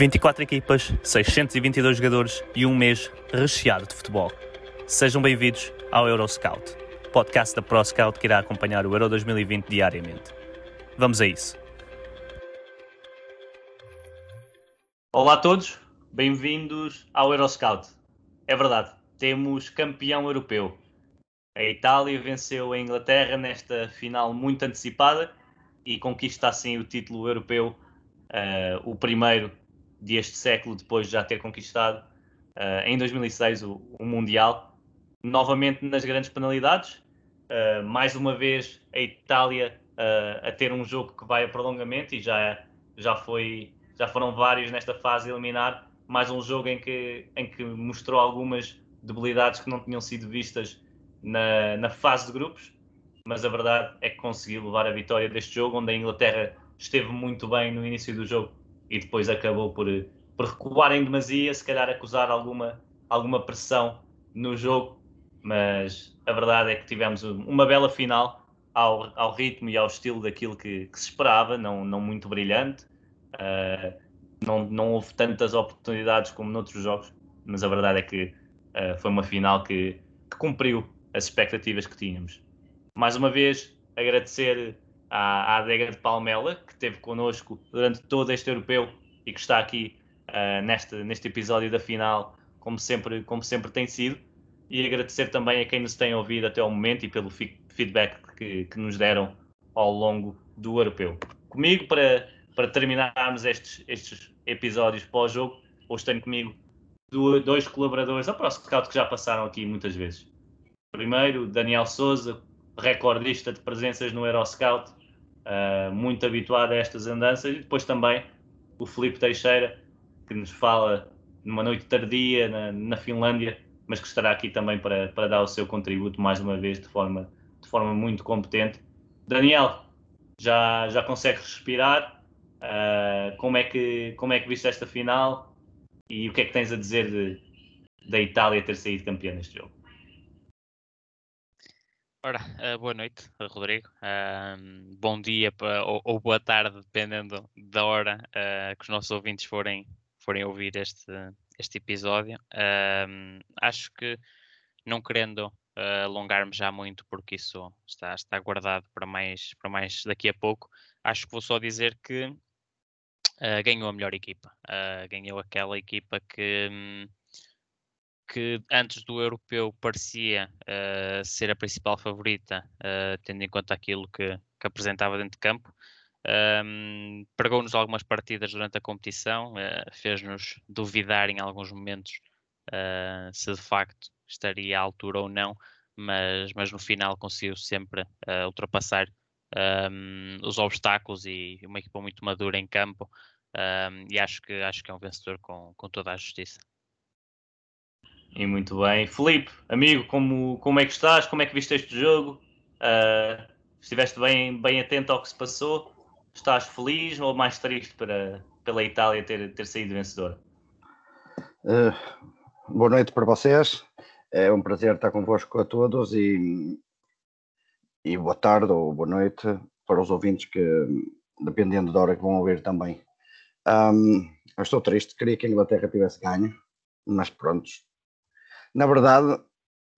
24 equipas, 622 jogadores e um mês recheado de futebol. Sejam bem-vindos ao Euroscout, podcast da ProScout que irá acompanhar o Euro 2020 diariamente. Vamos a isso. Olá a todos, bem-vindos ao Euroscout. É verdade, temos campeão europeu. A Itália venceu a Inglaterra nesta final muito antecipada e conquista assim o título europeu, uh, o primeiro deste século, depois de já ter conquistado uh, em 2006 o, o, Mundial. Novamente nas grandes penalidades, uh, mais uma vez a Itália a ter um jogo que vai a prolongamento e já, já, foi, já foram vários nesta fase eliminar. Mais um jogo em que, em que mostrou algumas debilidades que não tinham sido vistas na, na fase de grupos, mas a verdade é que conseguiu levar a vitória deste jogo, onde a Inglaterra esteve muito bem no início do jogo e depois acabou por, por recuar em demasia, se calhar acusar alguma, alguma pressão no jogo, mas a verdade é que tivemos uma bela final ao, ao ritmo e ao estilo daquilo que, que se esperava, não, não muito brilhante, uh, não, não houve tantas oportunidades como noutros jogos, mas a verdade é que uh, foi uma final que, que cumpriu as expectativas que tínhamos. Mais uma vez, agradecer à, à adega de Palmela, que esteve connosco durante todo este europeu e que está aqui uh, neste, neste episódio da final, como sempre, como sempre tem sido. E agradecer também a quem nos tem ouvido até ao momento e pelo feedback que, que nos deram ao longo do europeu. Comigo, para, para terminarmos estes, estes episódios pós-jogo, hoje tenho comigo dois colaboradores da ProScout que já passaram aqui muitas vezes. Primeiro, Daniel Souza, recordista de presenças no Euroscout, uh, muito habituado a estas andanças, e depois também o Felipe Teixeira, que nos fala numa noite tardia na, na Finlândia, mas que estará aqui também para, para dar o seu contributo mais uma vez de forma, de forma muito competente. Daniel, já, já consegues respirar? Uh, como, é que, como é que viste esta final? E o que é que tens a dizer de, da Itália ter saído campeã neste jogo? Ora, uh, boa noite, Rodrigo. Uh, bom dia ou, ou, boa tarde, dependendo da hora uh, que os nossos ouvintes forem, forem ouvir este, este episódio. acho que, não querendo alongar-me já muito, porque isso está, está guardado para mais, para mais daqui a pouco, acho que vou só dizer que ganhou a melhor equipa. ganhou aquela equipa que. Um, que antes do europeu parecia uh, ser a principal favorita, uh, tendo em conta aquilo que, que apresentava dentro de campo. Um, Pregou-nos algumas partidas durante a competição, uh, fez-nos duvidar em alguns momentos se de facto estaria à altura ou não, mas, mas no final conseguiu sempre ultrapassar um, os obstáculos e uma equipa muito madura em campo. Um, e acho que, acho que é um vencedor com, com toda a justiça. E muito bem. Felipe, amigo, como, como é que estás? Como é que viste este jogo? Uh, estiveste bem, bem atento ao que se passou? Estás feliz ou mais triste para, pela Itália ter, ter saído vencedora? Uh, boa noite para vocês. É um prazer estar convosco a todos e, e boa tarde ou boa noite para os ouvintes que, dependendo da hora que vão ouvir também. Um, eu estou triste, queria que a Inglaterra tivesse ganho, mas prontos, na verdade,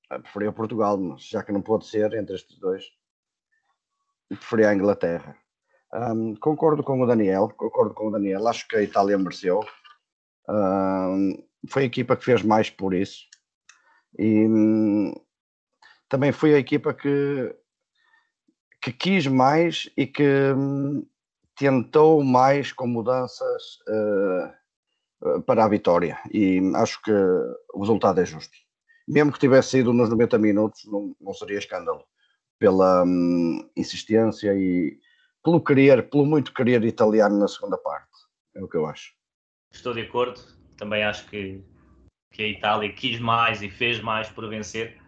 preferia Portugal, mas já que não pode ser entre estes dois, preferia a Inglaterra. Um, concordo com o Daniel, concordo com o Daniel, acho que a Itália mereceu. Um, foi a equipa que fez mais por isso. E um, também foi a equipa que, que quis mais e que hum, tentou mais com mudanças uh, eh, para a vitória e acho que o resultado é justo. Mesmo que tivesse sido nos 90 minutos, não, não seria escândalo pela hum, insistência e pelo querer, pelo muito querer italiano na segunda parte. É o que eu acho. Estou de acordo. Também acho que, que a Itália quis mais e fez mais por vencer.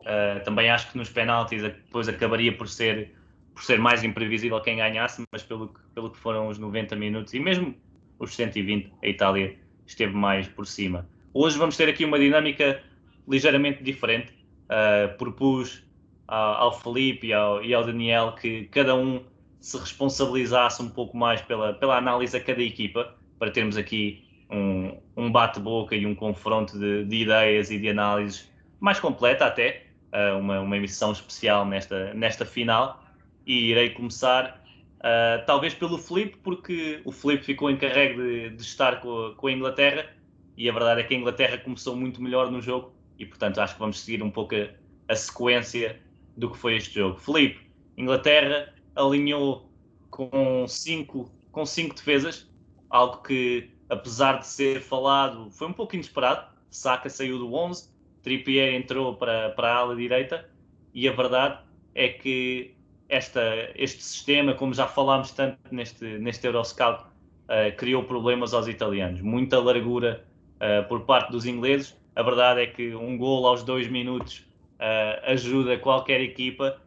Uh, também acho que nos penaltis depois acabaria por ser, por ser mais imprevisível quem ganhasse, mas pelo pelo que foram os 90 minutos e mesmo os 120, a Itália esteve mais por cima. Hoje vamos ter aqui uma dinâmica ligeiramente diferente. Uh, propus ao, ao Felipe e ao, e ao Daniel que cada um se responsabilizasse um pouco mais pela, pela análise a cada equipa, para termos aqui um, um bate-boca e um confronto de, de, ideias e de análises mais completa até, uh, uma, uma emissão especial nesta, nesta final. E irei começar uh, talvez pelo Felipe, porque o Felipe ficou encarregue de, de estar com a, com a Inglaterra e a verdade é que a Inglaterra começou muito melhor no jogo e portanto acho que vamos seguir um pouco a, a sequência do que foi este jogo. Felipe, Inglaterra alinhou com cinco, com cinco defesas, algo que, apesar de ser falado, foi um pouco inesperado. Saka saiu do 11, Trippier entrou para, para a ala direita e a verdade é que esta, este sistema, como já falámos tanto neste, neste Euroscout, uh, criou problemas aos italianos. Muita largura uh, por parte dos ingleses. A verdade é que um gol aos dois minutos uh, ajuda qualquer equipa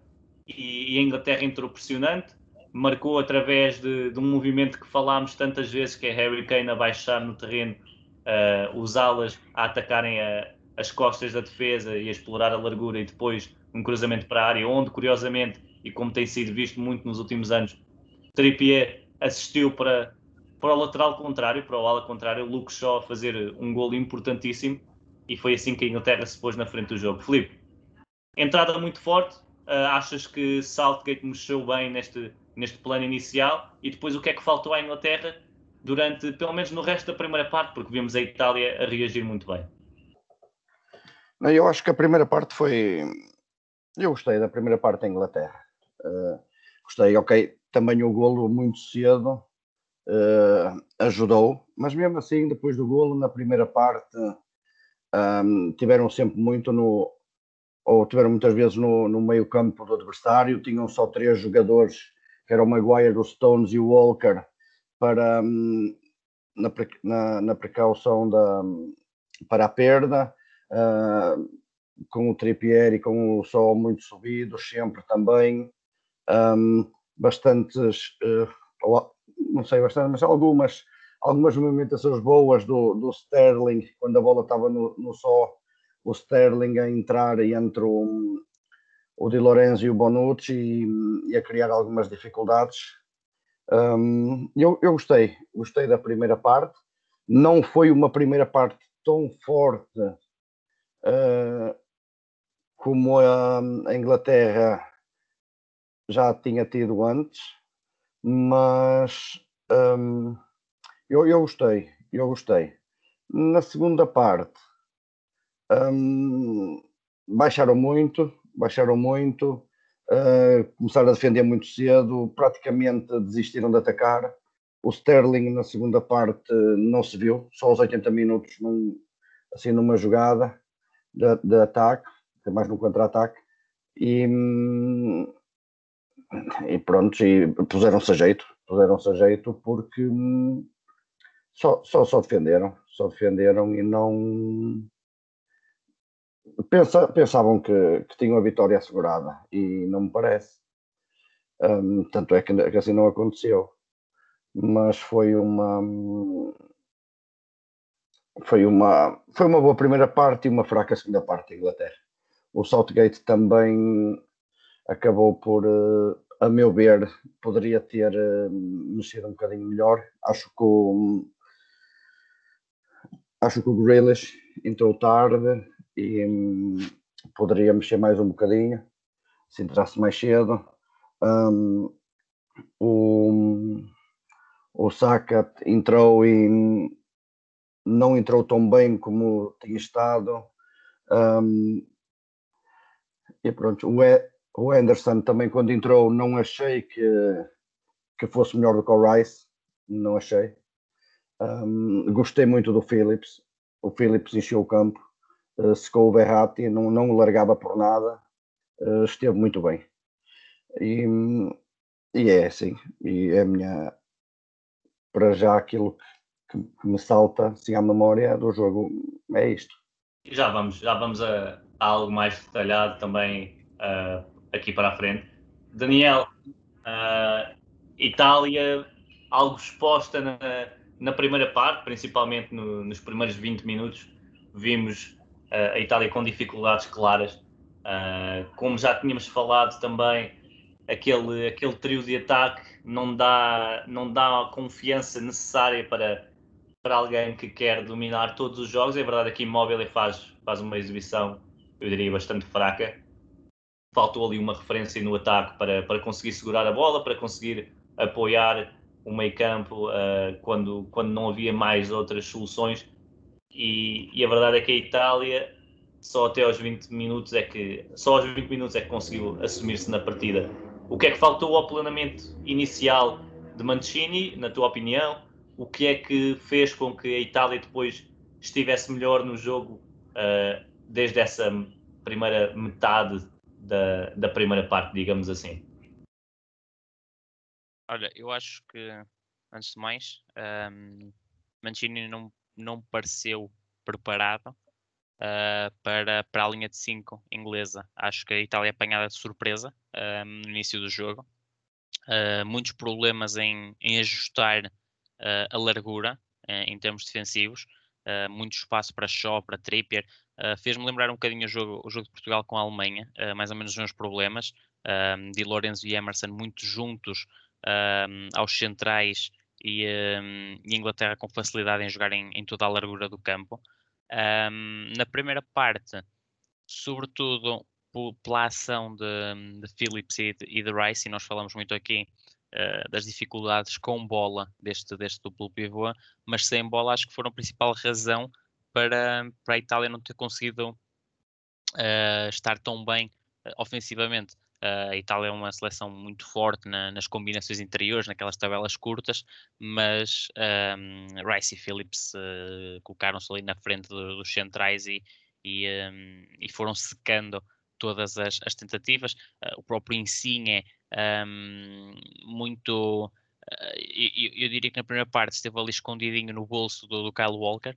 e, e, a Inglaterra entrou pressionante. Marcou através de, de, um movimento que falámos tantas vezes, que é Harry Kane a baixar no terreno, os alas a atacarem a, as costas da defesa e a explorar a largura e depois um cruzamento para a área, onde curiosamente e como tem sido visto muito nos últimos anos, Trippier assistiu para, para o lateral contrário, para o ala contrário, Luke Shaw a fazer um gol importantíssimo e foi assim que a Inglaterra se pôs na frente do jogo. Felipe, entrada muito forte, uh, achas que Southgate mexeu bem neste, neste plano inicial e depois o que é que faltou à Inglaterra durante, pelo menos no resto da primeira parte, porque vimos a Itália a reagir muito bem? Eu acho que a primeira parte foi. Eu gostei da primeira parte da Inglaterra. Uh, gostei, ok, também o golo muito cedo uh, ajudou, mas mesmo assim, depois do golo, na primeira parte, um, tiveram sempre muito no, ou tiveram muitas vezes no, no meio campo do adversário, tinham só três jogadores, que eram o Maguire, o Stones e o Walker, para, um, na, na, na, precaução da, para a perda, uh, com o Trippier e com o sol muito subido, sempre também, um, bastantes, uh, não sei bastante, mas algumas, algumas movimentações boas do, do Sterling, quando a bola estava no, no só, o Sterling a entrar entre o, o Di Lorenzo e o Bonucci e, e a criar algumas dificuldades. Um, eu, eu gostei, gostei da primeira parte. Não foi uma primeira parte tão forte uh, como a, a Inglaterra já tinha tido antes, mas um, eu, eu gostei, eu gostei. Na segunda parte, um, baixaram muito, baixaram muito, uh, começaram a defender muito cedo, praticamente desistiram de atacar. O Sterling na segunda parte não se viu, só aos 80 minutos, num, assim numa jogada de, de ataque, mais no contra-ataque, e, hum, e pronto, e puseram-se a jeito, puseram-se a jeito porque hum, só, só, só defenderam, só defenderam e não Pensa, pensavam que, que tinham a vitória assegurada e não me parece. Um, tanto é que, que, assim não aconteceu. Mas foi uma foi uma foi uma boa primeira parte e uma fraca segunda parte da Inglaterra. O Southgate também acabou por uh, a meu ver, poderia ter uh, mexido um bocadinho melhor. Acho que o, acho que o Grealish entrou tarde e um, poderia mexer mais um bocadinho se entrasse mais cedo. Um, o, o Saka entrou e não entrou tão bem como tinha estado. Um, e pronto, o, o Anderson também quando entrou não achei que, que fosse melhor do que o Rice, não achei. Um, gostei muito do Phillips, o Phillips encheu o campo, uh, secou o Berratti, não, não o largava por nada, uh, esteve muito bem. E, e é assim, e é a minha para já aquilo que, que me salta assim à memória do jogo é isto. Já vamos, já vamos a, a algo mais detalhado também uh, aqui para a frente. Daniel, uh, Itália, algo exposta na, na primeira parte, principalmente no, nos primeiros 20 minutos, vimos uh, a Itália com dificuldades claras. como já tínhamos falado também, aquele, aquele trio de ataque não dá, não dá a confiança necessária para, para alguém que quer dominar todos os jogos. É verdade que Immobile faz, faz uma exibição, eu diria, bastante fraca. Faltou ali uma referência no ataque para, para conseguir segurar a bola, para conseguir apoiar o meio campo uh, quando, quando não havia mais outras soluções. E, e, a verdade é que a Itália só até aos 20 minutos é que só aos 20 minutos é que conseguiu assumir-se na partida. O que é que faltou ao planejamento inicial de Mancini, na tua opinião? o que é que fez com que a Itália depois estivesse melhor no jogo uh, desde essa primeira metade da, da primeira parte, digamos assim? Olha, eu acho que, antes de mais, um, ehm, Mancini não, não pareceu preparado uh, para, para a linha de 5 inglesa. Acho que a Itália é apanhada de surpresa um, no início do jogo. Uh, muitos problemas em, em ajustar uh, a largura em termos defensivos, muito espaço para Shaw, para Trippier. Fez-me lembrar um bocadinho o jogo, o jogo de Portugal com a Alemanha, mais ou menos os mesmos problemas. Um, Di Lorenzo e Emerson muito juntos aos centrais e, um, e, Inglaterra com facilidade em jogar em, em toda a largura do campo. Um, na primeira parte, sobretudo pela ação de, de Phillips e de, e de Rice, e nós falamos muito aqui uh, das dificuldades com bola deste, deste duplo pivô, mas sem bola acho que foram a principal razão para, para a Itália não ter conseguido uh, estar tão bem uh, ofensivamente. a Itália é uma seleção muito forte na, nas combinações interiores, naquelas tabelas curtas, mas um, Rice e Phillips colocaram-se ali na frente do, dos centrais e, e, um, e foram secando todas as, as tentativas. Uh, o próprio Insigne um, muito. Eu, eu, diria que na primeira parte esteve ali escondidinho no bolso do, do Kyle Walker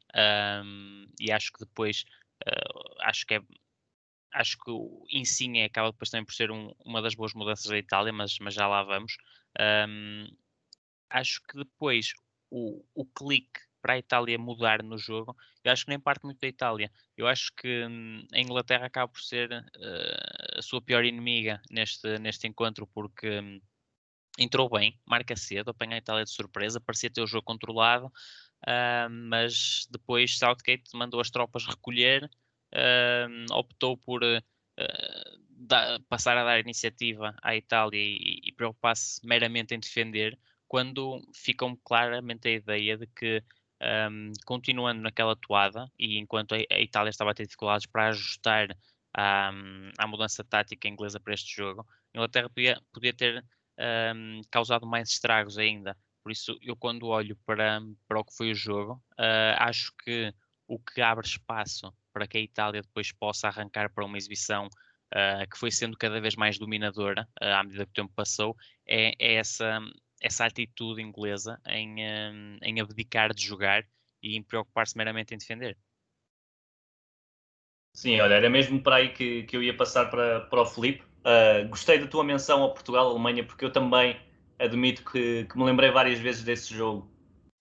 um, e acho que depois uh, acho que é acho que o Insigne acaba depois também por ser um, uma das boas mudanças da Itália, mas, mas já lá vamos. Um, acho que depois o, o clique para a Itália mudar no jogo, eu acho que nem parte muito da Itália. Eu acho que hum, a Inglaterra acaba por ser uh, a sua pior inimiga neste, neste encontro, porque um, entrou bem, marca cedo, apanha a Itália de surpresa, parecia ter o jogo controlado, uh, mas depois Southgate mandou as tropas recolher, uh, optou por uh, da, passar a dar iniciativa à Itália e, e preocupar-se meramente em defender, quando ficou claramente a ideia de que um, continuando naquela toada e enquanto a, a, Itália estava a ter dificuldades para ajustar à, à mudança tática inglesa para este jogo, a Inglaterra podia, podia ter um, causado mais estragos ainda. Por isso, eu quando olho para, para o que foi o jogo, uh, acho que o que abre espaço para que a Itália depois possa arrancar para uma exibição uh, que foi sendo cada vez mais dominadora uh, à medida que o tempo passou, é, é essa, essa atitude inglesa em, um, em abdicar de jogar e em preocupar-se meramente em defender. Sim, olha, era mesmo para aí que, que eu ia passar para, para o Felipe. Uh, gostei da tua menção a Portugal-Alemanha, porque eu também admito que, que, me lembrei várias vezes desse jogo.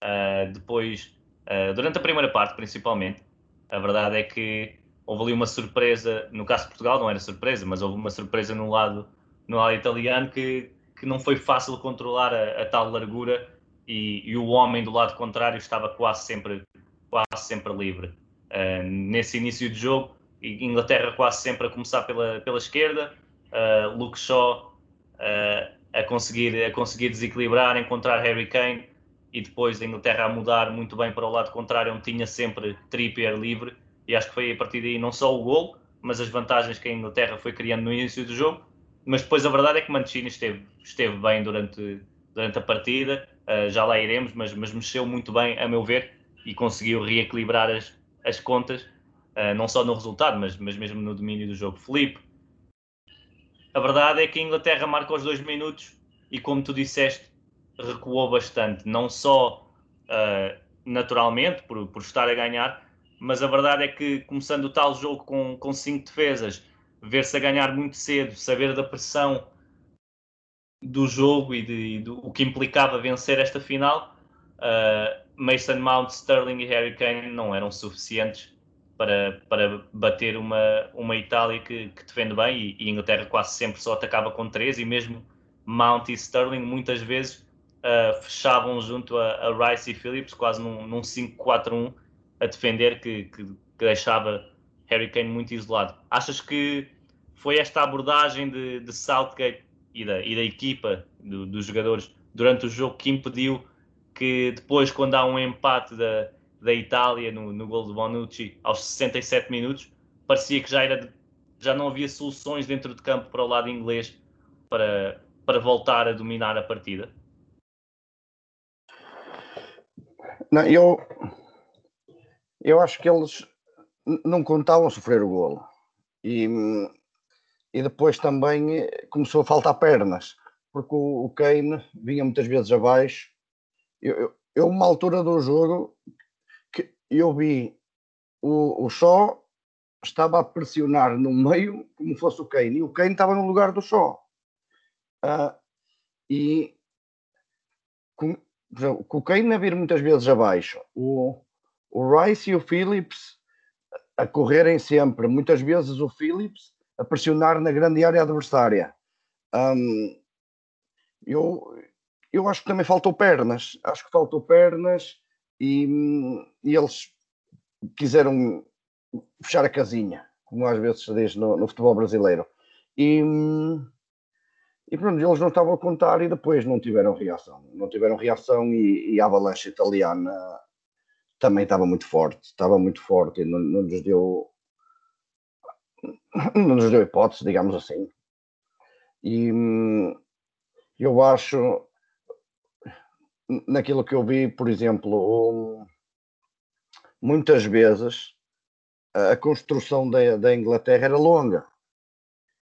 Uh, depois, uh, durante a primeira parte, principalmente, a verdade é que houve ali uma surpresa. No caso de Portugal, não era surpresa, mas houve uma surpresa no lado, no lado italiano que, que não foi fácil controlar a, a tal largura e, e, o homem do lado contrário estava quase sempre, quase sempre livre. Uh, nesse início de jogo, Inglaterra quase sempre a começar pela, pela esquerda, uh, Luke Shaw uh, a, conseguir, a conseguir desequilibrar, encontrar Harry Kane e depois a Inglaterra a mudar muito bem para o lado contrário, onde tinha sempre Trippier livre. E acho que foi a partir daí não só o gol, mas as vantagens que a Inglaterra foi criando no início do jogo mas depois a verdade é que Mancini esteve, esteve bem durante, durante a partida, uh, já lá iremos, mas, mas mexeu muito bem, a meu ver, e conseguiu reequilibrar as, as contas, uh, não só no resultado, mas, mas mesmo no domínio do jogo. Felipe, a verdade é que a Inglaterra marca os dois minutos e, como tu disseste, recuou bastante, não só uh, naturalmente por, por estar a ganhar, mas a verdade é que começando o tal jogo com, com cinco defesas, ver-se a ganhar muito cedo, saber da pressão do jogo e, de, e do o que implicava vencer esta final, uh, Mason Mount, Sterling e Harry Kane não eram suficientes para, para bater uma, uma Itália que, que defende bem e, e Inglaterra quase sempre só atacava com três e mesmo Mount e Sterling muitas vezes uh, fechavam junto a, a, Rice e Phillips quase num, num 5-4-1 a defender que, que, que deixava Harry Kane muito isolado. Achas que foi esta abordagem de, de Southgate e da, e da equipa do, dos jogadores durante o jogo que impediu que depois, quando há um empate da, da Itália no, no gol de Bonucci aos 67 minutos, parecia que já, era, já não havia soluções dentro de campo para o lado inglês para, para voltar a dominar a partida? Não, eu, eu acho que eles não contavam sofrer o golo. E, e depois também eh, começou a faltar pernas, porque o, o Kane vinha muitas vezes abaixo. Eu, eu, eu, uma altura do jogo, eu vi o, o Shaw estava a pressionar no meio como fosse o Kane, e o Kane estava no lugar do Shaw. Uh, e com, com o Kane a vir muitas vezes abaixo, o, o Rice e o Phillips a correrem sempre, muitas vezes o Phillips a pressionar na grande área adversária. Um, eu, eu acho que também faltou pernas, acho que faltou pernas e, e eles quiseram fechar a casinha, como às vezes se diz no, no futebol brasileiro. E, e pronto, eles não estavam a contar e depois não tiveram reação. Não tiveram reação e, e a avalanche italiana também estava muito forte, estava muito forte e não, não nos deu não nos deu hipótese, digamos assim. E eu acho naquilo que eu vi, por exemplo, muitas vezes a construção da, da Inglaterra era longa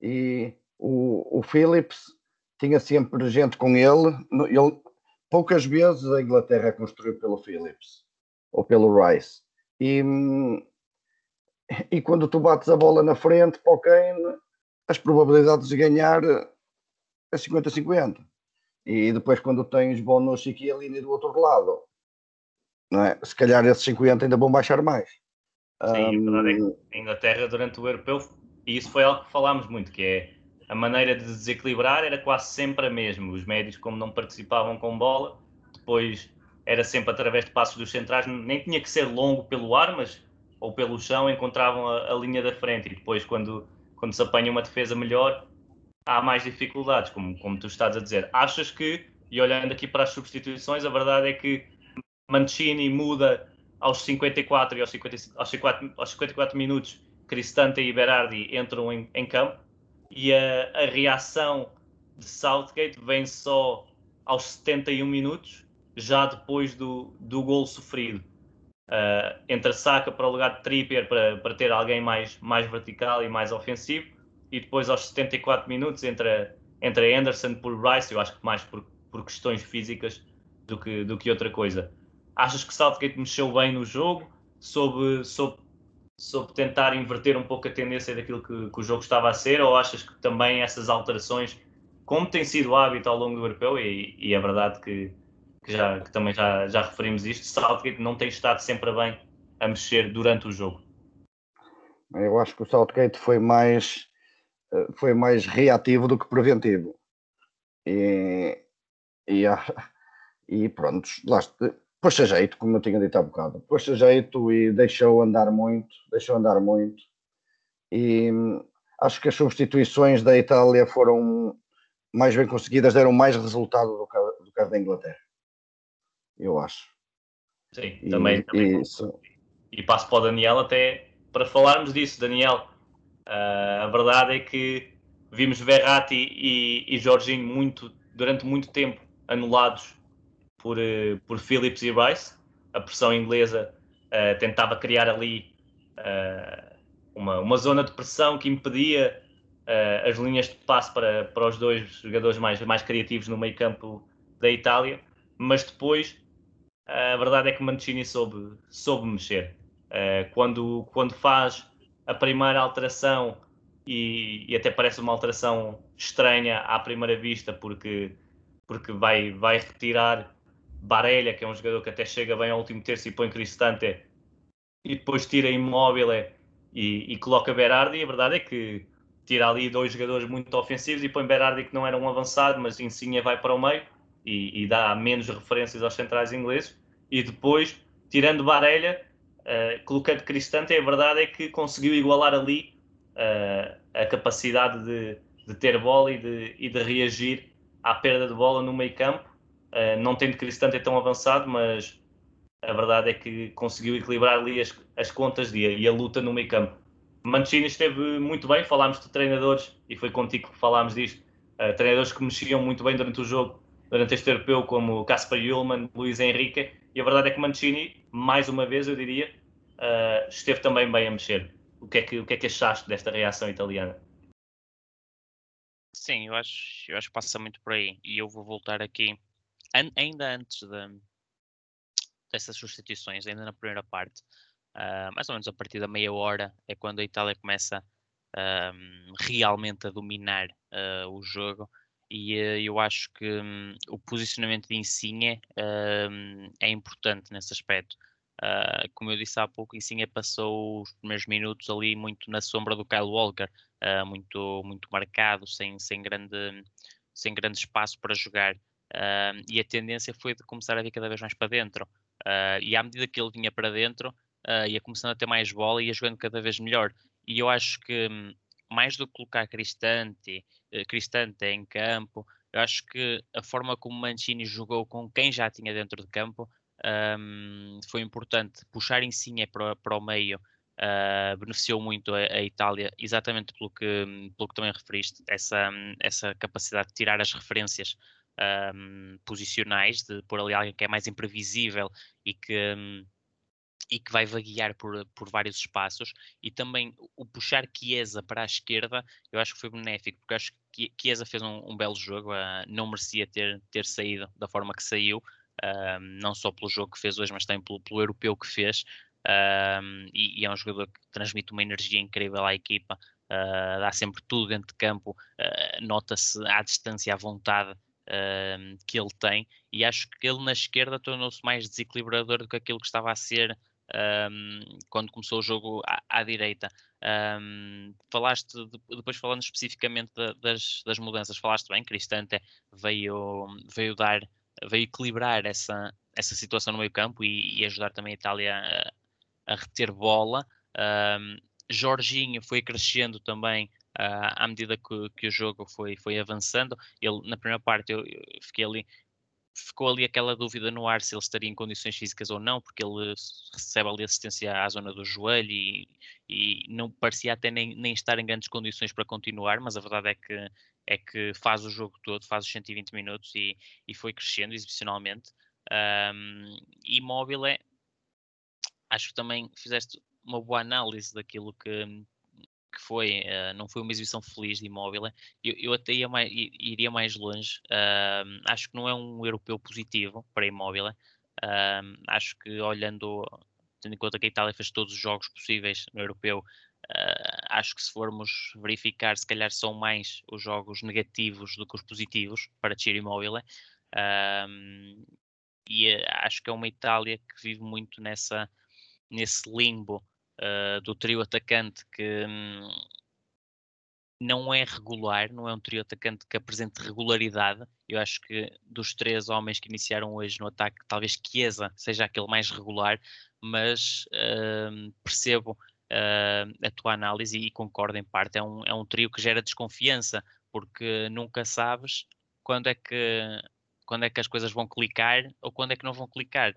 e o, o Phillips tinha sempre gente com ele. ele. Poucas vezes a Inglaterra construiu pelo Phillips ou pelo Rice. E, e quando tu bates a bola na frente para o Kane, as probabilidades de ganhar é 50-50. E depois quando tens Bonucci aqui a linha do outro lado, não é? se calhar esses 50 ainda vão baixar mais. Sim, um... a verdade é que a Inglaterra durante o europeu, e isso foi algo que falámos muito, que é a maneira de desequilibrar era quase sempre a mesma. Os médios, como não participavam com bola, depois era sempre através de passos dos centrais, nem tinha que ser longo pelo ar, mas ou pelo chão encontravam a, a linha da frente e depois quando, quando se apanha uma defesa melhor há mais dificuldades, como, como tu estás a dizer. Achas que, e olhando aqui para as substituições, a verdade é que Mancini muda aos 54 e aos, 50, aos, 54, aos 54 minutos, Cristante e Berardi entram em, em campo e a, a, reação de Southgate vem só aos 71 minutos, já depois do, do gol sofrido uh, entre Saka para o lugar de Trippier para, para ter alguém mais, mais vertical e mais ofensivo e depois aos 74 minutos entre, entre Anderson por Rice, eu acho que mais por, por questões físicas do que, do que outra coisa. Achas que Southgate mexeu bem no jogo? Soube, soube, soube tentar inverter um pouco a tendência daquilo que, que, o jogo estava a ser? Ou achas que também essas alterações, como tem sido hábito ao longo do europeu, e, e é verdade que que, já, que também já, já referimos isto, Southgate não tem estado sempre bem a mexer durante o jogo. Eu acho que o Southgate foi mais, foi mais reativo do que preventivo. E, e, e pronto, lá, pôs-se jeito, como eu tinha dito há bocado, pôs-se jeito e deixou andar muito, deixou andar muito. E acho que as substituições da Itália foram mais bem conseguidas, deram mais resultado do que, do que as da Inglaterra eu acho. Sim, e, também. também isso. E passo para o Daniel até para falarmos disso, Daniel. Uh, a verdade é que vimos Verratti e, e Jorginho muito, durante muito tempo anulados por, uh, por Phillips e Rice. A pressão inglesa uh, tentava criar ali uma, uma zona de pressão que impedia as linhas de passe para, para os dois jogadores mais, mais criativos no meio campo da Itália, mas depois a verdade é que Mancini soube, soube mexer. Quando, quando faz a primeira alteração, e, e, até parece uma alteração estranha à primeira vista, porque, porque vai, vai retirar Barella, que é um jogador que até chega bem ao último terço e põe Cristante, e depois tira Immobile e, e coloca Berardi. E a verdade é que tira ali dois jogadores muito ofensivos e põe Berardi, que não era um avançado, mas Insigne vai para o meio e, e dá menos referências aos centrais ingleses. E depois, tirando Barella, colocando Cristante, a verdade é que conseguiu igualar ali uh, a capacidade de, de ter bola e de, e de, reagir à perda de bola no meio campo. Uh, não tendo Cristante tão avançado, mas a verdade é que conseguiu equilibrar ali as, as contas e a, e a luta no meio campo. Mancini esteve muito bem, falámos de treinadores e foi contigo que falámos disto. Uh, treinadores que mexiam muito bem durante o jogo, durante este europeu, como Casper Ullmann, Luiz Henrique, e a verdade é que Mancini, mais uma vez, eu diria, uh, esteve também bem a mexer. O que, é que, o que é que achaste desta reação italiana? Sim, eu acho, eu acho que passa muito por aí. E eu vou voltar aqui, an ainda antes de, dessas substituições, ainda na primeira parte, uh, mais ou menos a partir da meia hora, é quando a Itália começa uh, realmente a dominar uh, o jogo e uh, eu acho que um, o posicionamento de Insigne uh, é importante nesse aspecto. Uh, como eu disse há pouco, Insigne passou os primeiros minutos ali muito na sombra do Kyle Walker, ah, muito, muito marcado, sem, sem, grande, sem grande espaço para jogar. e a tendência foi de começar a vir cada vez mais para dentro. e à medida que ele vinha para dentro, ia começando a ter mais bola e ia jogando cada vez melhor. E eu acho que um, mais do que colocar Cristante, uh, Cristante em campo, eu acho que a forma como Mancini jogou com quem já tinha dentro de campo um, foi importante. Puxar Insigne para, para o meio uh, beneficiou muito a, a, Itália, exatamente pelo que, pelo que também referiste, essa, essa capacidade de tirar as referências um, posicionais, de pôr ali alguém que é mais imprevisível e que. Um, e que vai vaguear por, por vários espaços e também o puxar Chiesa para a esquerda eu acho que foi benéfico porque acho que Chiesa fez um, um belo jogo uh, não merecia ter, ter saído da forma que saiu uh, não só pelo jogo que fez hoje mas também pelo, pelo europeu que fez uh, e, e, é um jogador que transmite uma energia incrível à equipa dá sempre tudo dentro de campo nota-se à distância à vontade que ele tem e acho que ele na esquerda tornou-se mais desequilibrador do que aquilo que estava a ser um, quando começou o jogo à, à direita. Um, falaste, depois falando especificamente das, das mudanças, falaste bem, Cristante veio, veio dar, veio equilibrar essa, essa situação no meio campo e, e ajudar também a Itália a, a reter bola. Um, Jorginho foi crescendo também uh, à medida que, que, o jogo foi, foi avançando. Ele, na primeira parte, eu, eu fiquei ali ficou ali aquela dúvida no ar se ele estaria em condições físicas ou não, porque ele recebe ali assistência à zona do joelho e, e não parecia até nem, nem estar em grandes condições para continuar, mas a verdade é que, é que faz o jogo todo, faz os 120 minutos e, e foi crescendo exibicionalmente. Um, e móvel é, acho que também fizeste uma boa análise daquilo que, que foi, uh, não foi uma exibição feliz de Imóvel. Eu, eu até ia mais, iria mais longe. Uh, acho que não é um europeu positivo para Imóvel. Uh, acho que olhando, tendo em conta que a Itália fez todos os jogos possíveis no europeu, acho que se formos verificar, se calhar são mais os jogos negativos do que os positivos para Ciro Imóvel. e acho que é uma Itália que vive muito nessa, nesse limbo uh, do trio atacante que hum, não é regular, não é um trio atacante que apresente regularidade. Eu acho que dos três homens que iniciaram hoje no ataque, talvez Chiesa seja aquele mais regular, mas uh, percebo uh, a tua análise e concordo em parte. É um, é um trio que gera desconfiança, porque nunca sabes quando é que quando é que as coisas vão clicar ou quando é que não vão clicar.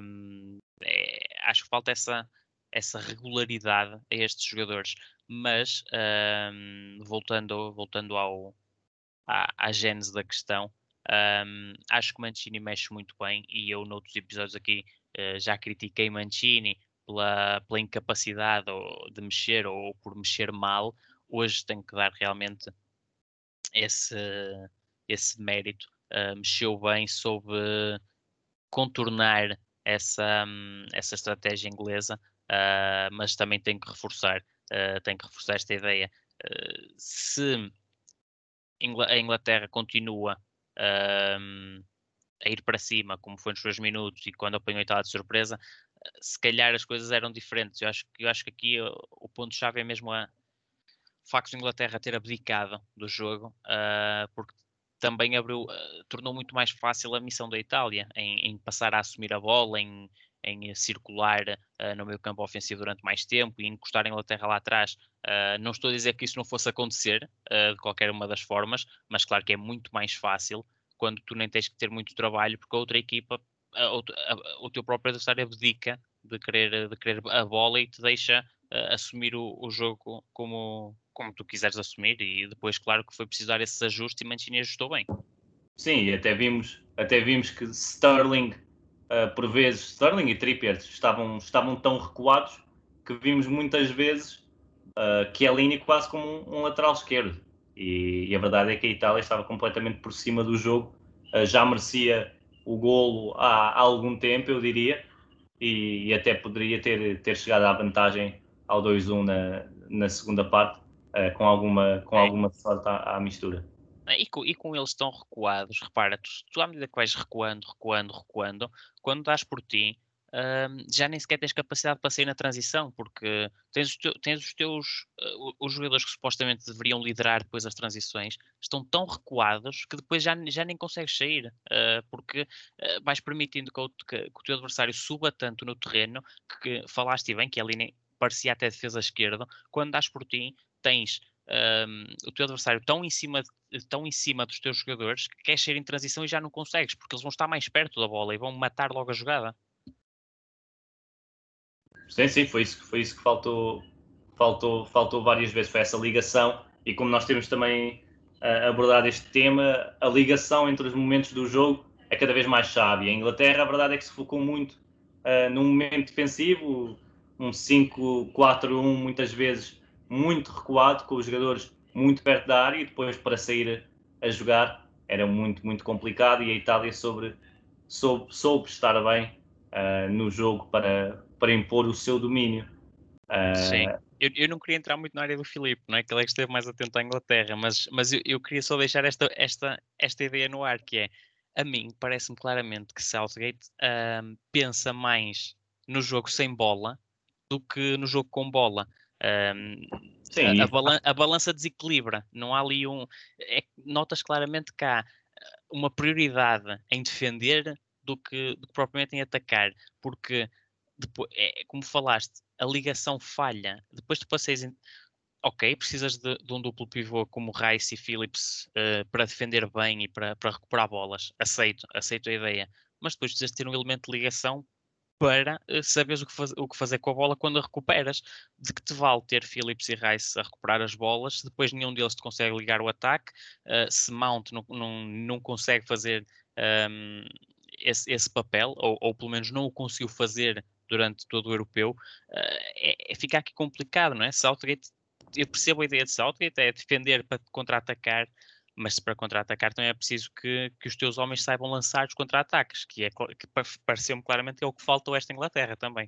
Um, é, acho que falta essa, essa regularidade a estes jogadores. Mas um, voltando, voltando ao, à, à gênese da questão, um, acho que Mancini mexe muito bem e eu noutros episódios aqui uh, já critiquei Mancini pela, pela incapacidade de mexer ou por mexer mal. hoje tenho que dar realmente esse, esse mérito. Uh, mexeu bem, soube contornar essa, um, essa estratégia inglesa, uh, mas também tenho que reforçar, uh, tenho que reforçar esta ideia. Uh, se a Inglaterra continua a ir para cima, como foi nos seus minutos e quando apanhou a de surpresa, se calhar as coisas eram diferentes. Eu acho, eu acho que aqui o, o ponto-chave é mesmo a, o facto de Inglaterra ter abdicado do jogo, porque também abriu, uh, tornou muito mais fácil a missão da Itália em, em passar a assumir a bola, em, em circular uh, no meio campo ofensivo durante mais tempo e encostar a Inglaterra lá atrás. não estou a dizer que isso não fosse acontecer de qualquer uma das formas, mas claro que é muito mais fácil quando tu nem tens que ter muito trabalho, porque a outra equipa, a, a, a, o teu próprio adversário abdica de querer, de querer a bola e te deixa uh, assumir o, o, jogo como, como tu quiseres assumir. E depois, claro, que foi precisar esses ajustes e Mancini ajustou bem. Sim, até vimos, até vimos que Sterling, uh, por vezes, Sterling e Trippier estavam, estavam tão recuados que vimos muitas vezes uh, Chiellini quase como um, um lateral esquerdo. E, e, a verdade é que a Itália estava completamente por cima do jogo, uh, já merecia o golo há, há, algum tempo, eu diria, e, e, até poderia ter, ter chegado à vantagem ao 2-1 na, na segunda parte, uh, com, alguma, com alguma sorte à, à mistura. E com, e com, eles tão recuados, repara, tu, tu à medida que vais recuando, recuando, recuando, quando dás por ti, já nem sequer tens capacidade para sair na transição, porque tens os, tens os teus uh, os jogadores que supostamente deveriam liderar depois as transições estão tão recuados que depois já, já nem consegues sair, uh, porque uh, vais permitindo que o, que, que o, teu adversário suba tanto no terreno que, que falaste bem que ali nem parecia até defesa esquerda, quando dás por ti tens um, o teu adversário tão em, cima, tão em cima dos teus jogadores que queres sair em transição e já não consegues, porque eles vão estar mais perto da bola e vão matar logo a jogada. Sim, sim, foi isso, foi isso que faltou, faltou, faltou várias vezes, foi essa ligação. E como nós temos também uh, abordado este tema, a ligação entre os momentos do jogo é cada vez mais chave. A Inglaterra, a verdade é que se focou muito uh, num momento defensivo, um 5-4-1, muitas vezes muito recuado, com os jogadores muito perto da área, e depois para sair a jogar era muito, muito complicado. E a Itália sobre, soube, soube estar bem uh, no jogo para, para impor o seu domínio. Uh... Sim. Eu, eu, não queria entrar muito na área do Filipe, não é? Que ele é que esteve mais atento à Inglaterra, mas, mas eu, eu queria só deixar esta, esta, esta ideia no ar, que é, a mim parece-me claramente que Southgate uh, pensa mais no jogo sem bola do que no jogo com bola. Um, Sim. A, balan a, balança desequilibra, não há ali um. É, notas claramente que há uma prioridade em defender do que, do que propriamente em atacar, porque depois, é, como falaste, a ligação falha. Depois tu passeis em... Ok, precisas de, de, um duplo pivô como Rice e Phillips uh, para defender bem e para, para recuperar bolas. Aceito, aceito a ideia. Mas depois precisas ter um elemento de ligação para uh, saberes o que, faz, o que fazer com a bola quando a recuperas. De que te vale ter Phillips e Rice a recuperar as bolas se depois nenhum deles te consegue ligar o ataque, uh, se Mount não, não, não consegue fazer um, ehm, esse, esse, papel, ou, ou pelo menos não o conseguiu fazer durante todo o europeu, uh, é, é fica aqui complicado, não é? Southgate, eu percebo a ideia de Southgate, é defender para contra-atacar, mas para contra-atacar também é preciso que, que os teus homens saibam lançar os contra-ataques, que, é, que pareceu-me claramente é o que faltou a esta Inglaterra também.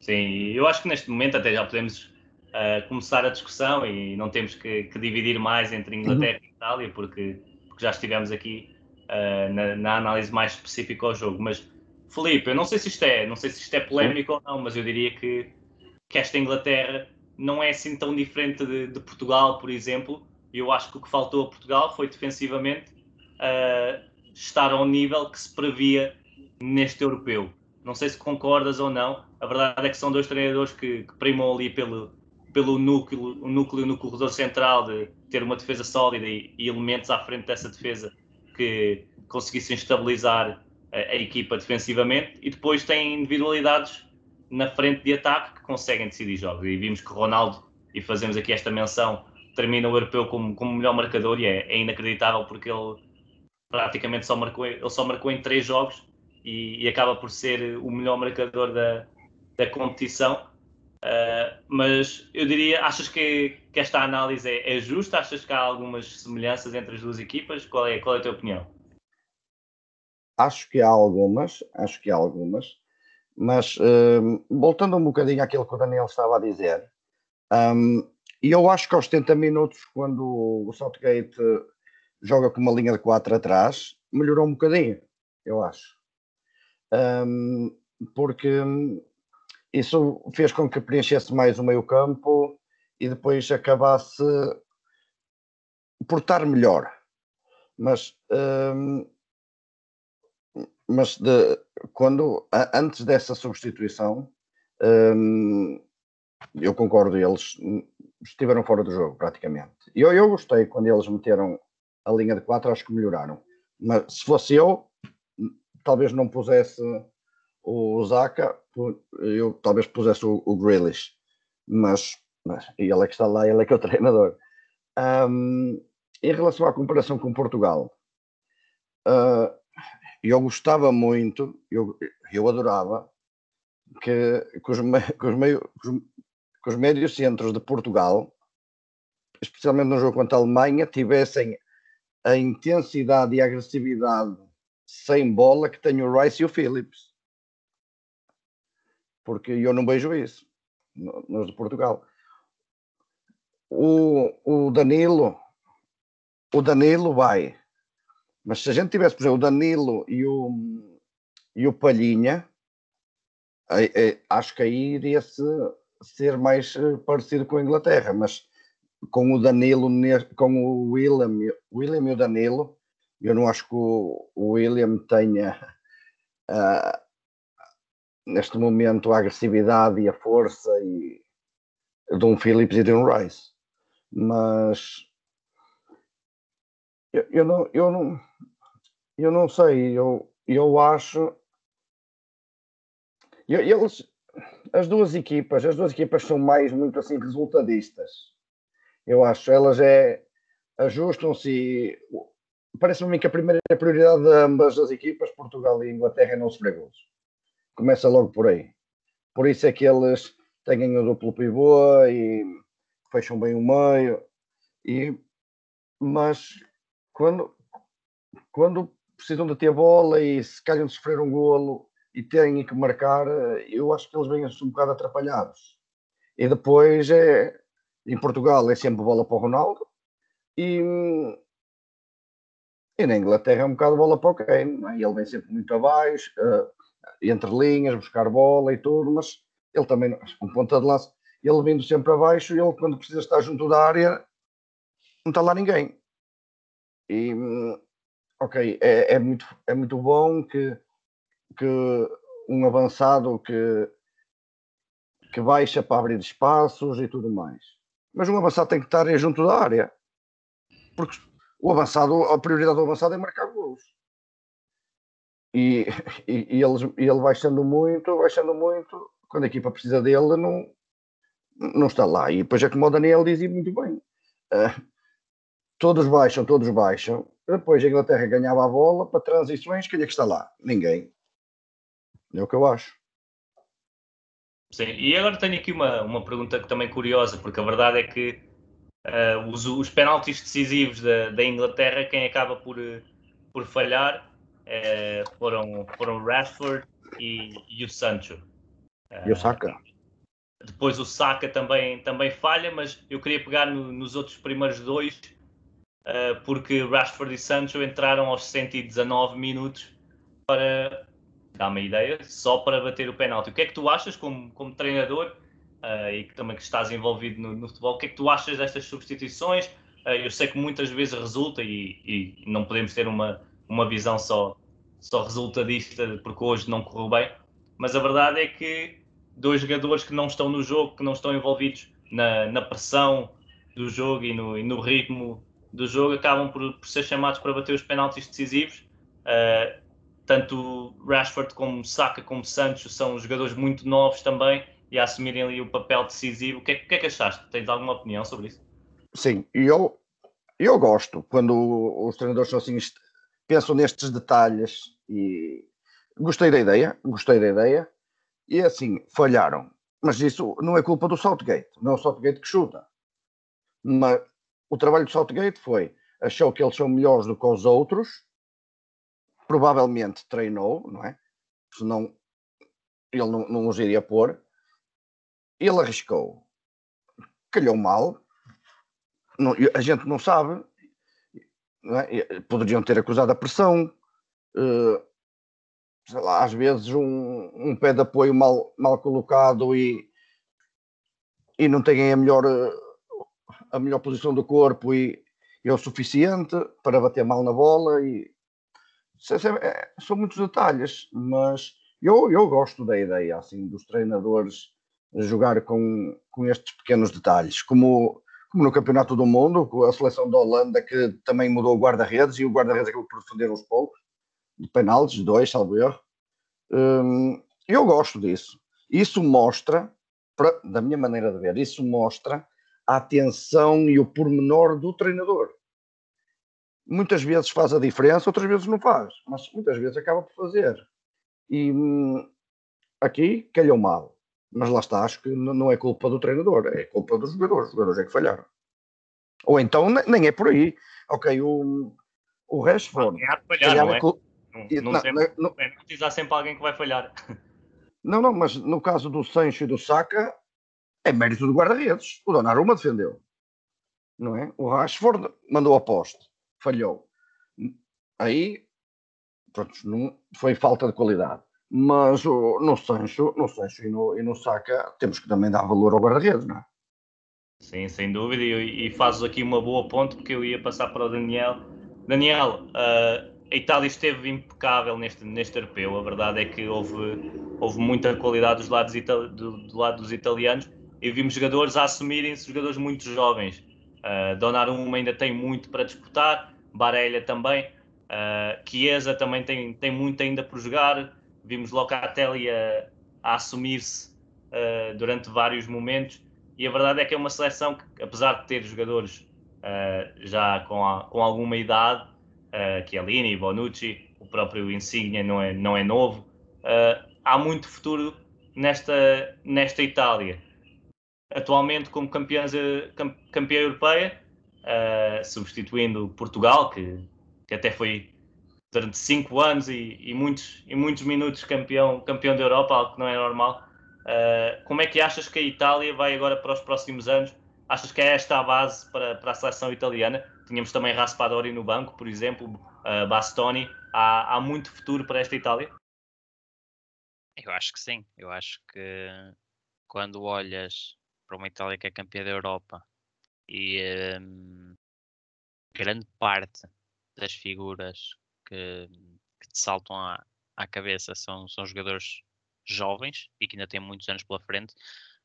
Sim, eu acho que neste momento até já podemos uh, começar a discussão e não temos que, que dividir mais entre Inglaterra uhum. e Itália, porque, porque já estivemos aqui uh, na, na, análise mais específica ao jogo, mas Felipe, eu não sei se isto é, não sei se isto é polémico ou não, mas eu diria que, que esta Inglaterra não é assim tão diferente de, de Portugal, por exemplo. Eu acho que o que faltou a Portugal foi defensivamente uh, estar ao nível que se previa neste europeu. Não sei se concordas ou não. A verdade é que são dois treinadores que, que primam ali pelo, pelo núcleo, o núcleo no corredor central de ter uma defesa sólida e, e elementos à frente dessa defesa que conseguissem estabilizar a, a, equipa defensivamente e depois tem individualidades na frente de ataque que conseguem decidir jogos. E vimos que Ronaldo, e fazemos aqui esta menção, termina o europeu como, como melhor marcador e é, é, inacreditável porque ele praticamente só marcou, ele só marcou em três jogos e, e acaba por ser o melhor marcador da, da competição. Uh, mas eu diria, achas que, que esta análise é, é, justa? Achas que há algumas semelhanças entre as duas equipas? Qual é, qual é a tua opinião? Acho que há algumas, acho que há algumas, mas uh, voltando um bocadinho àquilo que o Daniel estava a dizer, um, eu acho que aos 70 minutos, quando o Southgate joga com uma linha de 4 atrás, melhorou um bocadinho, eu acho. Um, porque isso fez com que preenchesse mais o meio campo e depois acabasse por estar melhor. Mas, hum, mas de, quando, antes dessa substituição, hum, eu concordo, eles estiveram fora do jogo praticamente. Eu, eu gostei quando eles meteram a linha de 4, acho que melhoraram. Mas se fosse eu, talvez não pusesse o Zaka, eu talvez pusesse o, o Grealish, mas, mas ele é que está lá, ele é que é o treinador. Um, em relação à comparação com Portugal, uh, eu gostava muito, eu, eu adorava que, que, os, que, os meio, que, os, que os médios centros de Portugal, especialmente no jogo contra a Alemanha, tivessem a intensidade e a agressividade sem bola que tem o Rice e o Phillips porque eu não vejo isso nos de Portugal. O, o Danilo, o Danilo vai, mas se a gente tivesse, por exemplo, o Danilo e o, e o Palhinha, acho que aí iria -se ser mais eh, parecido com a Inglaterra, mas com o Danilo, com o William, William e o Danilo, eu não acho que o, William tenha uh, neste momento a agressividade e a força e, de um Phillips e de um Rice. Mas eu, eu, não, eu, não, eu não sei, eu, eu acho. Eu, eles, as duas equipas, as duas equipas são mais muito assim resultadistas. Eu acho, elas é ajustam-se parece-me que a primeira prioridade de ambas as equipas, Portugal e Inglaterra, é não sofrer gols começa logo por aí. Por isso é que eles têm o duplo pivô e fecham bem o meio. E, mas quando, quando precisam de ter bola e se calham de sofrer um golo e têm que marcar, eu acho que eles vêm-se um bocado atrapalhados. E depois é em Portugal é sempre bola para o Ronaldo e, e na Inglaterra é um bocado bola para o Kane. É? Ele vem sempre muito abaixo. Uh, entre linhas, buscar bola e tudo, mas ele também, um ponta de lança, ele vindo sempre abaixo, ele quando precisa estar junto da área, não está lá ninguém. E, ok, é, é muito, é muito bom que, que um avançado que, que baixa para abrir espaços e tudo mais. Mas um avançado tem que estar junto da área. Porque o avançado, a prioridade do avançado é marcar gols e, e, e, ele, ele baixando muito, baixando muito, quando a equipa precisa dele, não, não está lá. E depois é como o Daniel dizia muito bem: uh, todos baixam, todos baixam. Depois a Inglaterra ganhava a bola para transições, quem é que está lá? Ninguém. É o que eu acho. Sim, e agora tenho aqui uma, uma pergunta que também é curiosa, porque a verdade é que uh, os, os penaltis decisivos da, da Inglaterra, quem acaba por, por falhar é, foram, foram o Rashford e, e o Sancho. E o Saka. Depois o Saka também, também falha, mas eu queria pegar no, nos outros primeiros dois, uh, porque Rashford e Sancho entraram aos 119 minutos para dar uma ideia, só para bater o penalti. O que é que tu achas como, como treinador uh, e que também que estás envolvido no, no, futebol? O que é que tu achas destas substituições? Uh, eu sei que muitas vezes resulta e, e não podemos ter uma, uma visão só, só resultadista, porque hoje não correu bem, mas a verdade é que dois jogadores que não estão no jogo, que não estão envolvidos na, na pressão do jogo e no, e no ritmo do jogo, acabam por, por, ser chamados para bater os penaltis decisivos. Uh, tanto Rashford como Saka como Sancho são jogadores muito novos também e a assumirem ali o papel decisivo. O que é, que, é que achaste? Tens alguma opinião sobre isso? Sim, eu, eu gosto quando os treinadores são assim pensam nestes detalhes e gostei da ideia, gostei da ideia. E assim, falharam. mas isso não é culpa do Southgate, não é o Southgate que chuta. Mas o trabalho do Southgate foi, achou que eles são melhores do que os outros, provavelmente treinou, não é? Senão ele não, não os iria pôr. Ele arriscou. Calhou mal. Não, a gente não sabe. Não é? Poderiam ter acusado a pressão. Uh, lá, às vezes um, um pé de apoio mal, mal colocado e, e não têm a melhor, a melhor posição do corpo e, e é o suficiente para bater mal na bola e são muitos detalhes, mas eu, eu gosto da ideia assim dos treinadores jogar com, com estes pequenos detalhes, como, como no Campeonato do Mundo, com a seleção da Holanda que também mudou o guarda-redes e o guarda-redes acabou por defender uns poucos de penaltis, dois, salvo erro. Hum, eu gosto disso. Isso mostra, pra, da minha maneira de ver, isso mostra a atenção e o pormenor do treinador. Muitas vezes faz a diferença, outras vezes não faz, mas muitas vezes acaba por fazer. E hum, aqui calhou mal. Mas lá está, acho que não é culpa do treinador, é culpa dos jogadores. Os jogadores é que falharam. Ou então nem é por aí. Ok, o, o Rashford. Ah, falhar, não é? Não, não, sempre, não, é precisar sempre alguém que vai falhar. Não, não, mas no caso do Sancho e do Saka, é mérito do guarda-redes. O Donnarumma defendeu. Não é? O Rashford mandou a poste. Falhou. Aí, pronto, não, foi falta de qualidade. Mas o, no Sancho, no Sancho e no, e no Saka, temos que também dar valor ao guarda-redes, não é? Sim, sem dúvida. E, e fazes aqui uma boa ponte, porque eu ia passar para o Daniel. Daniel, uh, a Itália esteve impecável neste, neste europeu. A verdade é que houve, houve muita qualidade dos lados do, do, lado dos italianos e vimos jogadores a assumirem-se, jogadores muito jovens. Uh, Donnarumma ainda tem muito para disputar, Barella também, uh, Chiesa também tem, tem muito ainda por jogar. Vimos Locatelli a, a assumir-se uh, durante vários momentos e a verdade é que é uma seleção que, apesar de ter jogadores uh, já com, a, com alguma idade, uh, Chiellini, Bonucci, o próprio Insigne não é, não é novo. Há muito futuro nesta, nesta Itália. Atualmente, como campeãs, campeã europeia, uh, substituindo Portugal, que, que até foi durante cinco anos e, e, muitos, e muitos minutos campeão, campeão da Europa, algo que não é normal. Uh, como é que achas que a Itália vai agora para os próximos anos? Achas que é esta a base para, para a seleção italiana? Tínhamos também Raspadori no banco, por exemplo, uh, Bastoni. Há, há muito futuro para esta Itália? Eu acho que sim. Eu acho que quando olhas para uma Itália que é campeã da Europa e um, grande parte das figuras que, que te saltam à, à cabeça são, são jogadores jovens e que ainda têm muitos anos pela frente,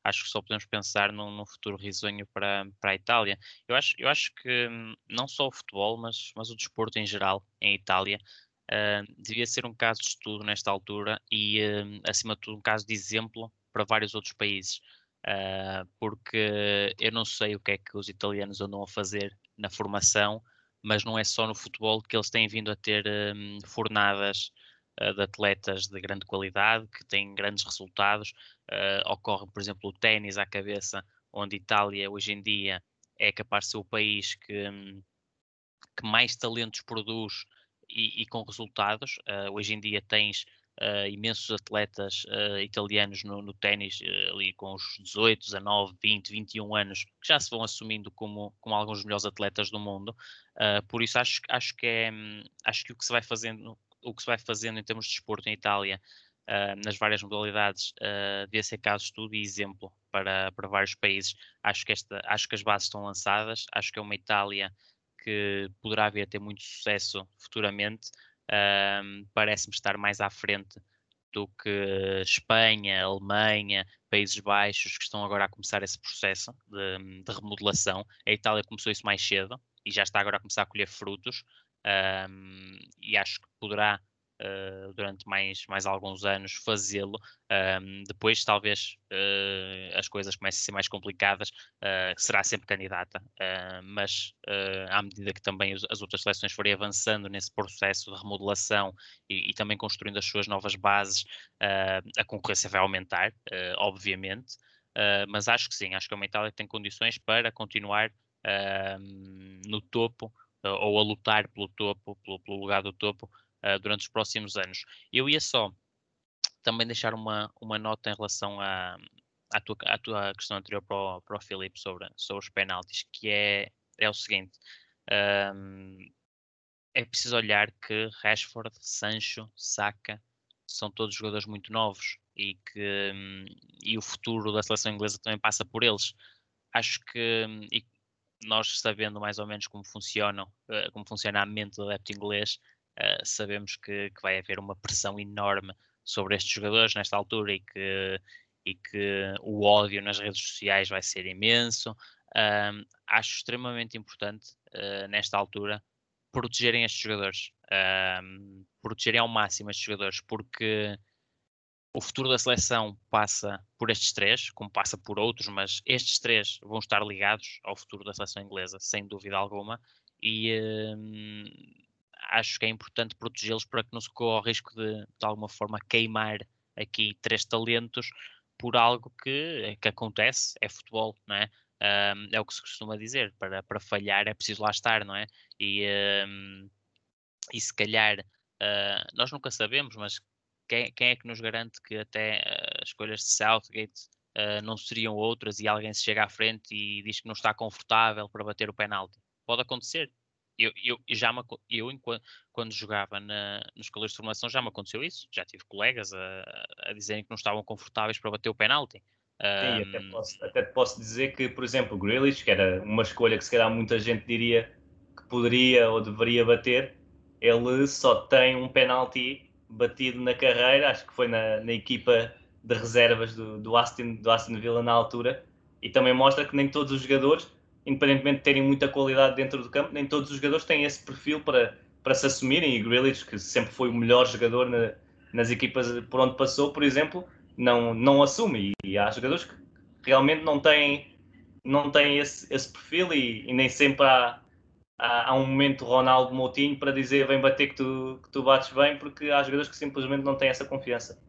acho que só podemos pensar num, num, futuro risonho para, para a Itália. Eu acho, eu acho que hum, não só o futebol, mas, mas o desporto em geral, em Itália, uh, devia ser um caso de estudo nesta altura e, uh, acima de tudo, um caso de exemplo para vários outros países. Uh, porque eu não sei o que é que os italianos andam a fazer na formação, mas não é só no futebol que eles têm vindo a ter um, fornadas uh, de atletas de grande qualidade, que têm grandes resultados. Uh, ocorre, por exemplo, o ténis à cabeça, onde Itália hoje em dia é capaz de ser o país que, um, que mais talentos produz e, e com resultados. Hoje em dia tens uh, imensos atletas uh, italianos no, no ténis, ali com os 18, 19, 20, 21 anos, que já se vão assumindo como, como alguns dos melhores atletas do mundo. por isso acho, acho que é, um, acho que o que se vai fazendo o que se vai fazendo em termos de desporto em Itália, nas várias modalidades, uh, devia ser caso estudo e exemplo para, para vários países. Acho que, esta, acho que as bases estão lançadas, acho que é uma Itália que poderá vir a ter muito sucesso futuramente. Uh, Parece-me estar mais à frente do que Espanha, Alemanha, Países Baixos, que estão agora a começar esse processo de, de remodelação. A Itália começou isso mais cedo e já está agora a começar a colher frutos um, e acho que poderá uh, durante mais, mais alguns anos fazê-lo. Depois, talvez uh, as coisas comecem a ser mais complicadas, uh, será sempre candidata, mas à medida que também as outras seleções forem avançando nesse processo de remodelação e, e também construindo as suas novas bases, a concorrência vai aumentar, obviamente. mas acho que sim, acho que a Itália tem condições para continuar no topo ou a lutar pelo topo, pelo, pelo lugar do topo, uh, durante os próximos anos. Eu ia só também deixar uma, uma nota em relação à, à, tua, à tua questão anterior para o, para o Filipe sobre, sobre os penaltis, que é, é o seguinte. Um, é preciso olhar que Rashford, Sancho, Saka são todos jogadores muito novos e que e o futuro da seleção inglesa também passa por eles. Acho que nós sabendo mais ou menos como funcionam, uh, como funciona a mente do adepto inglês, uh, sabemos que, que, vai haver uma pressão enorme sobre estes jogadores nesta altura e que, e que o ódio nas redes sociais vai ser imenso. Acho extremamente importante, uh, nesta altura, protegerem estes jogadores, protegerem ao máximo estes jogadores, porque o futuro da seleção passa por estes três, como passa por outros, mas estes três vão estar ligados ao futuro da seleção inglesa, sem dúvida alguma. E acho que é importante protegê-los para que não se corra o risco de, de alguma forma, queimar aqui três talentos por algo que, que acontece, é futebol, não é? Um, é o que se costuma dizer, para, para falhar é preciso lá estar, não é? E, um, e se calhar, uh, nós nunca sabemos, mas quem, quem, é que nos garante que até uh, as escolhas de Southgate uh, não seriam outras e alguém se chega à frente e diz que não está confortável para bater o penalti? Pode acontecer, eu, eu, já me, eu enquanto, quando jogava na, nos colégio de formação já me aconteceu isso. Já tive colegas a, a dizerem que não estavam confortáveis para bater o penalti. Sim, um... até, posso, até posso dizer que, por exemplo, o Grealish, que era uma escolha que se calhar muita gente diria que poderia ou deveria bater, ele só tem um penalti batido na carreira, acho que foi na, na equipa de reservas do, do, Aston, do Aston Villa na altura, e também mostra que nem todos os jogadores independentemente de terem muita qualidade dentro do campo, nem todos os jogadores têm esse perfil para, para se assumirem. E Grealish, que sempre foi o melhor jogador na, nas equipas por onde passou, por exemplo, não, não assume. E, e há jogadores que realmente não têm, não têm esse, esse perfil e, e nem sempre há, há, há, um momento Ronaldo Moutinho para dizer vem bater que tu, que tu bates bem, porque há jogadores que simplesmente não têm essa confiança.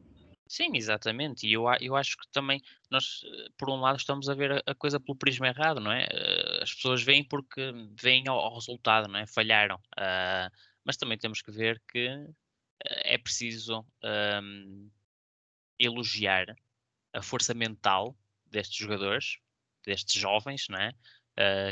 Sim, exatamente. E eu, eu acho que também nós, eh, por um lado, estamos a ver a, coisa pelo prisma errado, não é? Uh, as pessoas veem porque veem ao, ao resultado, não é? Falharam. Uh, mas também temos que ver que uh, é preciso um, elogiar a força mental destes jogadores, destes jovens, não é?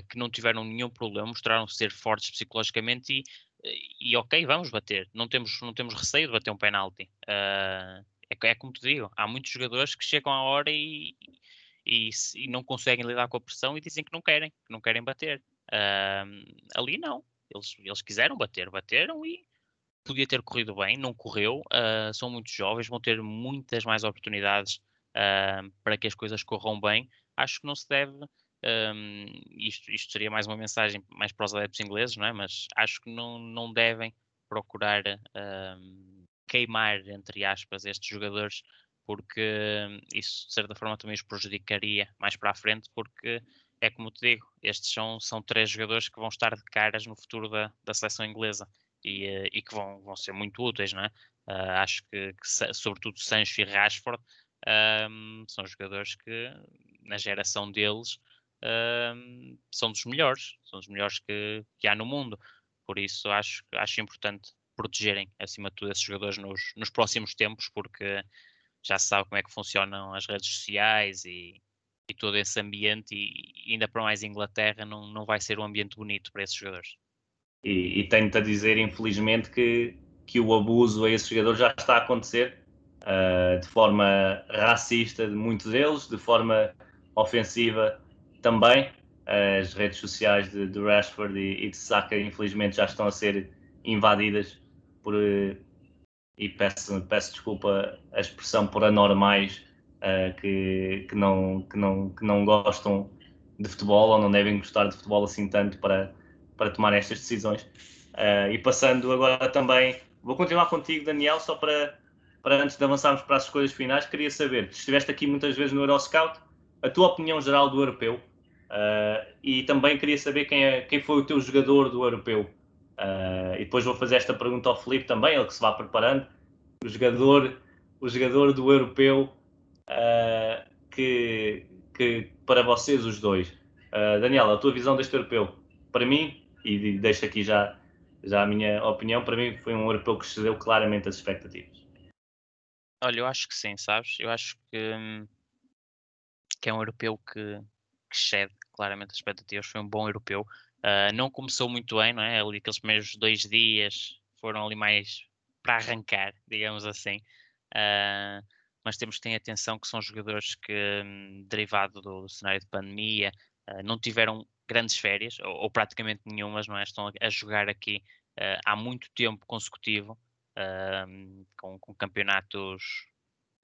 que não tiveram nenhum problema, mostraram ser fortes psicologicamente e, e ok, vamos bater. Não temos, não temos receio de bater um penalti. Uh, é, é como te digo, há muitos jogadores que chegam à hora e, e, e, não conseguem lidar com a pressão e dizem que não querem, que não querem bater. Uh, ali não, eles, eles quiseram bater, bateram e podia ter corrido bem, não correu. Uh, são muito jovens, vão ter muitas mais oportunidades uh, para que as coisas corram bem. Acho que não se deve. Um, isto, isto seria mais uma mensagem mais para os adeptos ingleses, não é? Mas acho que não, não devem procurar queimar, entre aspas, estes jogadores, porque isso de certa forma também os prejudicaria mais para a frente, porque é como te digo, estes são, são três jogadores que vão estar de caras no futuro da, da seleção inglesa e, eh, e que vão, vão ser muito úteis, não é? Uh, acho que, que, sobretudo Sancho e Rashford um, são jogadores que na geração deles um, são dos melhores, são dos melhores que, que há no mundo. Por isso acho, acho importante protegerem, acima de tudo, esses jogadores nos, nos próximos tempos, porque já se sabe como é que funcionam as redes sociais e, e todo esse ambiente, e ainda para mais Inglaterra, não, não vai ser um ambiente bonito para esses jogadores. E, e tenho-te a dizer, infelizmente, que, que o abuso a esses jogadores já está a acontecer uh, de forma racista de muitos deles, de forma ofensiva também. As redes sociais de, de Rashford e, e de Saka, infelizmente, já estão a ser invadidas por, eh, e peço, peço desculpa a expressão por anormais uh, que, que, não, que, não, que não gostam de futebol ou não devem gostar de futebol assim tanto para, para tomar estas decisões. Uh, e passando agora também vou continuar contigo, Daniel, só para, para antes de avançarmos para as escolhas finais, queria saber, estiveste aqui muitas vezes no Euroscout, a tua opinião geral do europeu uh, e também queria saber quem, é, quem foi o teu jogador do europeu. Uh, e depois vou fazer esta pergunta ao Felipe também, ele que se vá preparando. O jogador, o jogador do europeu uh, que, que para vocês os dois. Uh, a tua visão deste europeu, para mim, e deixo aqui já, já a minha opinião, para mim foi um europeu que excedeu claramente as expectativas. Olha, eu acho que sim, sabes? Eu acho que, hum, que é um europeu que, que excede claramente as expectativas. Foi um bom europeu. Uh, não começou muito bem, não é? Ali aqueles primeiros dois dias foram ali mais para arrancar, digamos assim. Uh, mas temos que ter atenção que são jogadores que, hum, derivado do, cenário de pandemia, uh, não tiveram grandes férias, ou, ou, praticamente nenhumas, não é? Estão a, jogar aqui há muito tempo consecutivo, com, com campeonatos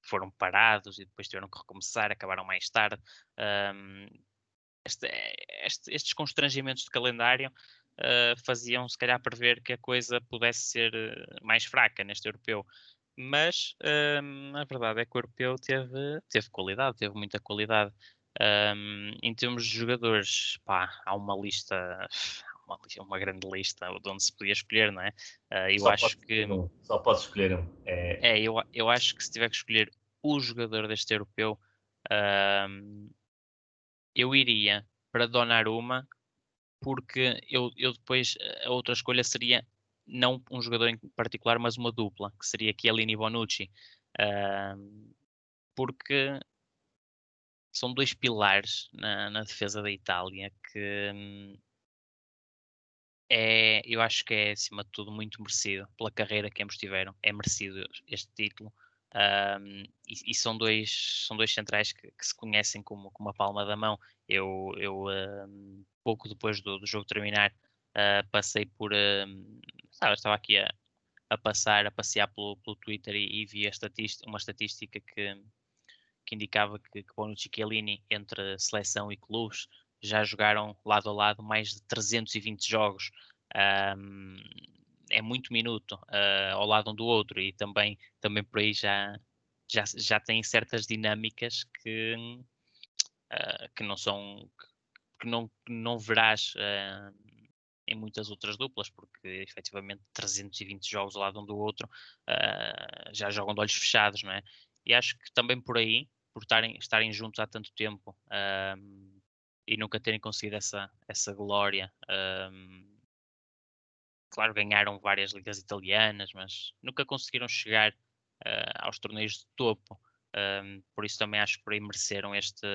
foram parados e depois tiveram que recomeçar, acabaram mais tarde. Este, este, estes constrangimentos de calendário uh, faziam, se calhar, prever que a coisa pudesse ser eh, mais fraca neste europeu. Mas um, a verdade é que o europeu teve, teve qualidade, teve muita qualidade. Um, em termos de jogadores, pá, há uma lista, uma, uma grande lista de onde se podia escolher, não é? Uh, eu só acho que. Um, só posso escolher um. É... é, eu, eu acho que se tiver que escolher o jogador deste europeu, uh, eu iria para Donnarumma, porque eu, eu depois, a outra escolha seria não um jogador em particular, mas uma dupla, que seria Chiellini e Bonucci. Uh, porque são dois pilares na, na defesa da Itália que hum, é, eu acho que é, acima de tudo, muito merecido pela carreira que ambos tiveram. É merecido este título. Um, e, e, são dois são dois centrais que, que, se conhecem como, como a palma da mão. Eu, eu um, pouco depois do, do jogo terminar, uh, passei por. Um, sabe, estava aqui a, a, passar, a passear pelo, pelo Twitter e, e vi estatística, uma estatística que, que indicava que, que Bonucci e Chiellini, entre seleção e clubes, já jogaram lado a lado mais de 320 jogos. Um, é muito minuto uh, ao lado um do outro e também, também por aí já, já, já tem certas dinâmicas que, uh, que não são que não, não verás uh, em muitas outras duplas, porque efetivamente 320 jogos ao lado um do outro já jogam de olhos fechados, não é? E acho que também por aí, por estarem, estarem juntos há tanto tempo, e nunca terem conseguido essa, essa glória. Claro, ganharam várias ligas italianas, mas nunca conseguiram chegar uh, aos torneios de topo. Um, por isso também acho que por aí mereceram este,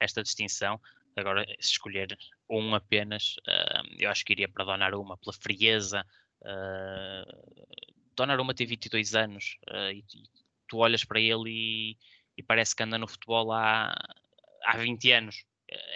esta distinção. Agora, se escolher um apenas, uh, eu acho que iria para Donnarumma, pela frieza. Uh, Donnarumma tem 22 anos uh, e, e, tu olhas para ele e, e, parece que anda no futebol há, há 20 anos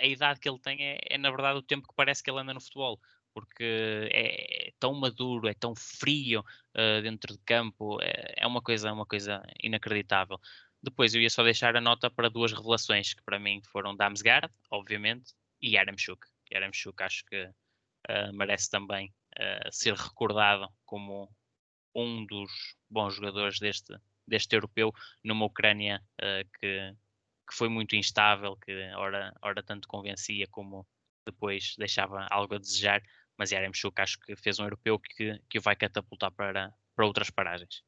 a idade que ele tem é, é, na verdade, o tempo que parece que ele anda no futebol, porque é, é tão maduro, é tão frio uh, dentro de campo, é, é, uma coisa, uma coisa inacreditável. Depois eu ia só deixar a nota para duas revelações que para mim foram Damsgaard, obviamente, e Yaramchuk. Yaramchuk acho que uh, merece também uh, ser recordado como um dos bons jogadores deste, deste europeu numa Ucrânia que que foi muito instável, que ora, ora tanto convencia como depois deixava algo a desejar, mas Yaremchuk acho que fez um europeu que, que o vai catapultar para, para outras paragens.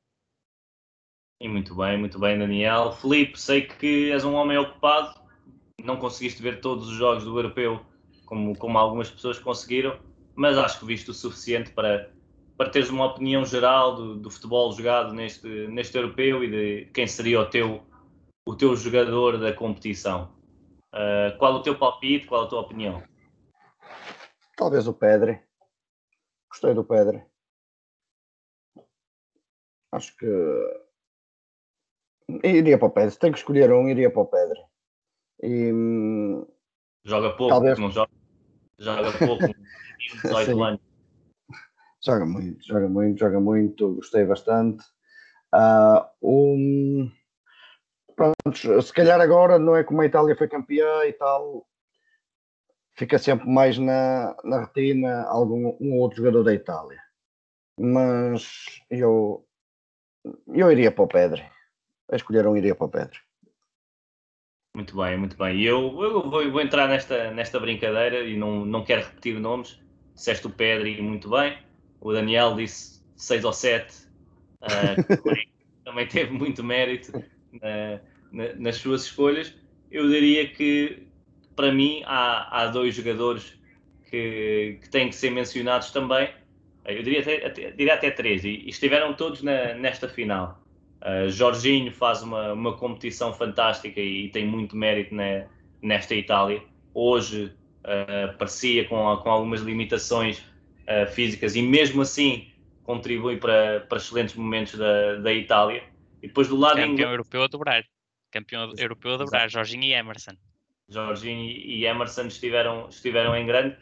E muito bem, muito bem, Daniel. Felipe, sei que és um homem ocupado, não conseguiste ver todos os jogos do europeu como, como algumas pessoas conseguiram, mas acho que viste o suficiente para, para teres uma opinião geral do, do futebol jogado neste, neste europeu e de quem seria o teu o teu jogador da competição. Uh, qual o teu palpite? Qual a tua opinião? Talvez o Pedre. Gostei do Pedre. Acho que iria para o Pedre. Se tem que escolher um, iria para o Pedre. E... Joga pouco, talvez... não joga? Joga pouco, 18 anos. Joga muito, joga muito, joga muito. Gostei bastante. Uh, um pronto, se calhar agora não é como a Itália foi campeã e tal, fica sempre mais na, na retina algum um outro jogador da Itália. mas eu, eu iria para o Pedro. A escolher um iria para o Pedro. Muito bem, muito bem. Eu, eu vou, vou, entrar nesta, nesta brincadeira e não, não quero repetir nomes. Disseste o Pedri muito bem. O Daniel disse 6 ou 7, uh, ah, também, também, teve muito mérito uh, na, nas suas escolhas. Eu diria que, para mim, há, há dois jogadores que, que têm que ser mencionados também. Eu diria até, até, diria até três, e, e estiveram todos na, nesta final. Uh, Jorginho faz uma, uma competição fantástica e, e tem muito mérito na, nesta Itália. Hoje uh, parecia com, com algumas limitações uh, físicas e mesmo assim contribui para, para excelentes momentos da, da Itália. E depois do lado campeão inglês... europeu a dobrar, campeão europeu a dobrar, Exato. Jorginho e Emerson. Jorginho e Emerson estiveram, estiveram em grande,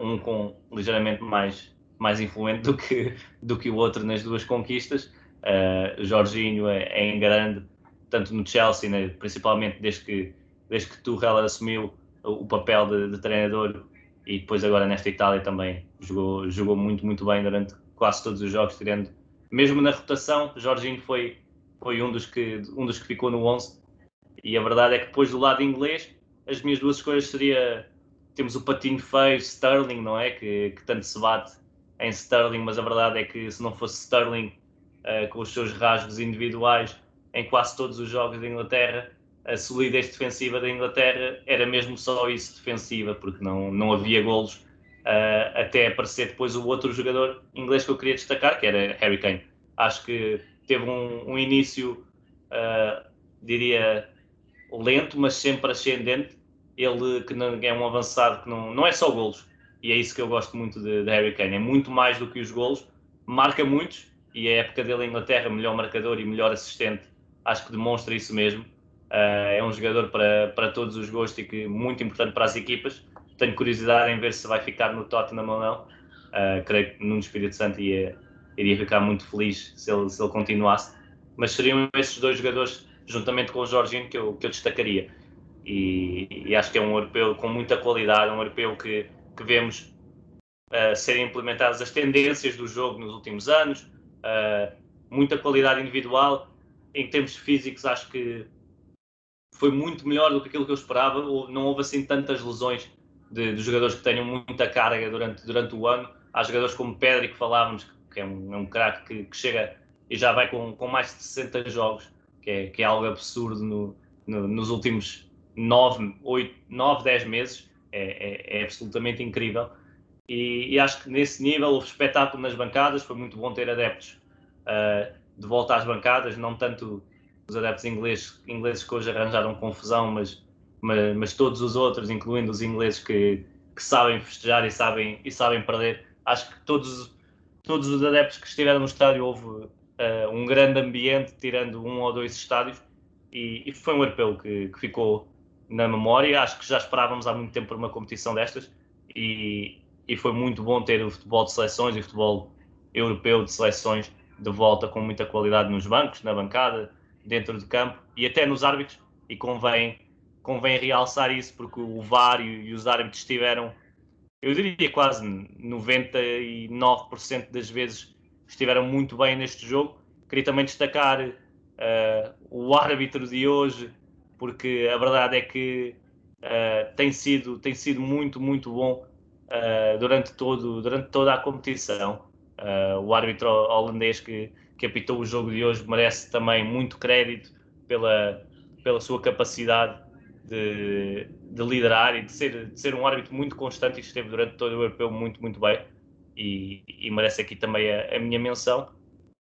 um com ligeiramente mais mais influente do que, do que o outro nas duas conquistas. Uh, Jorginho é, é, em grande, tanto no Chelsea, né, principalmente desde que, desde que Tuchel assumiu o, o papel de, de, treinador e depois agora nesta Itália também jogou, jogou muito, muito bem durante quase todos os jogos, tirando mesmo na rotação, Jorginho foi, foi um, dos que, um dos que ficou no 11 e a verdade é que depois do lado inglês as minhas duas escolhas seria temos o patinho feio Sterling, não é? Que, que tanto se bate em Sterling, mas a verdade é que se não fosse Sterling uh, com os seus rasgos individuais em quase todos os jogos da Inglaterra, a solidez defensiva da Inglaterra era mesmo só isso defensiva, porque não, não havia golos uh, até aparecer depois o outro jogador inglês que eu queria destacar, que era Harry Kane. Acho que teve um, um início, uh, diria, lento, mas sempre ascendente. Ele que é um avançado que não, não é só golos, e é isso que eu gosto muito de, de Harry Kane. É muito mais do que os golos, marca muitos e a época dele em Inglaterra, melhor marcador e melhor assistente, acho que demonstra isso mesmo. Uh, é um jogador para, para todos os gostos e que muito importante para as equipas. Tenho curiosidade em ver se vai ficar no Tottenham ou não. Uh, creio que no Espírito Santo ia, iria ficar muito feliz se ele, se ele continuasse. Mas seriam esses dois jogadores, juntamente com o Jorginho, que eu, que eu destacaria. E, e acho que é um europeu com muita qualidade, um europeu que que vemos uh, serem implementadas as tendências do jogo nos últimos anos, uh, muita qualidade individual. Em termos físicos, acho que foi muito melhor do que aquilo que eu esperava. Não houve assim tantas lesões de, de jogadores que tenham muita carga durante, durante o ano. Há jogadores como Pedri, que falávamos, que é um, é um craque que, que, chega e já vai com, com mais de 60 jogos, que é, que é algo absurdo no, no, nos últimos 9, 8, 9, 10 meses é, é, é absolutamente incrível. E, e, acho que nesse nível houve espetáculo nas bancadas, foi muito bom ter adeptos uh, de volta às bancadas, não tanto os adeptos ingleses, ingleses que hoje arranjaram confusão, mas, mas, mas todos os outros, incluindo os ingleses que, que, sabem festejar e sabem, e sabem perder. Acho que todos, todos os adeptos que estiveram no estádio houve uh, um grande ambiente, tirando um ou dois estádios, e, e foi um europeu que, que ficou na memória. Acho que já esperávamos há muito tempo por uma competição destas e, e foi muito bom ter o futebol de seleções e o futebol europeu de seleções de volta com muita qualidade nos bancos, na bancada, dentro de campo e até nos árbitros. E convém, convém realçar isso porque o VAR e, e os árbitros estiveram, eu diria quase 99% das vezes estiveram muito bem neste jogo. Queria também destacar uh, o árbitro de hoje, porque a verdade é que uh, tem, sido, tem sido muito, muito bom uh, durante, todo, durante toda a competição. Uh, o árbitro holandês que, que apitou o jogo de hoje merece também muito crédito pela, pela sua capacidade de, de liderar e de ser, de ser um árbitro muito constante e esteve durante todo o europeu muito, muito bem. E, e merece aqui também a, a minha menção.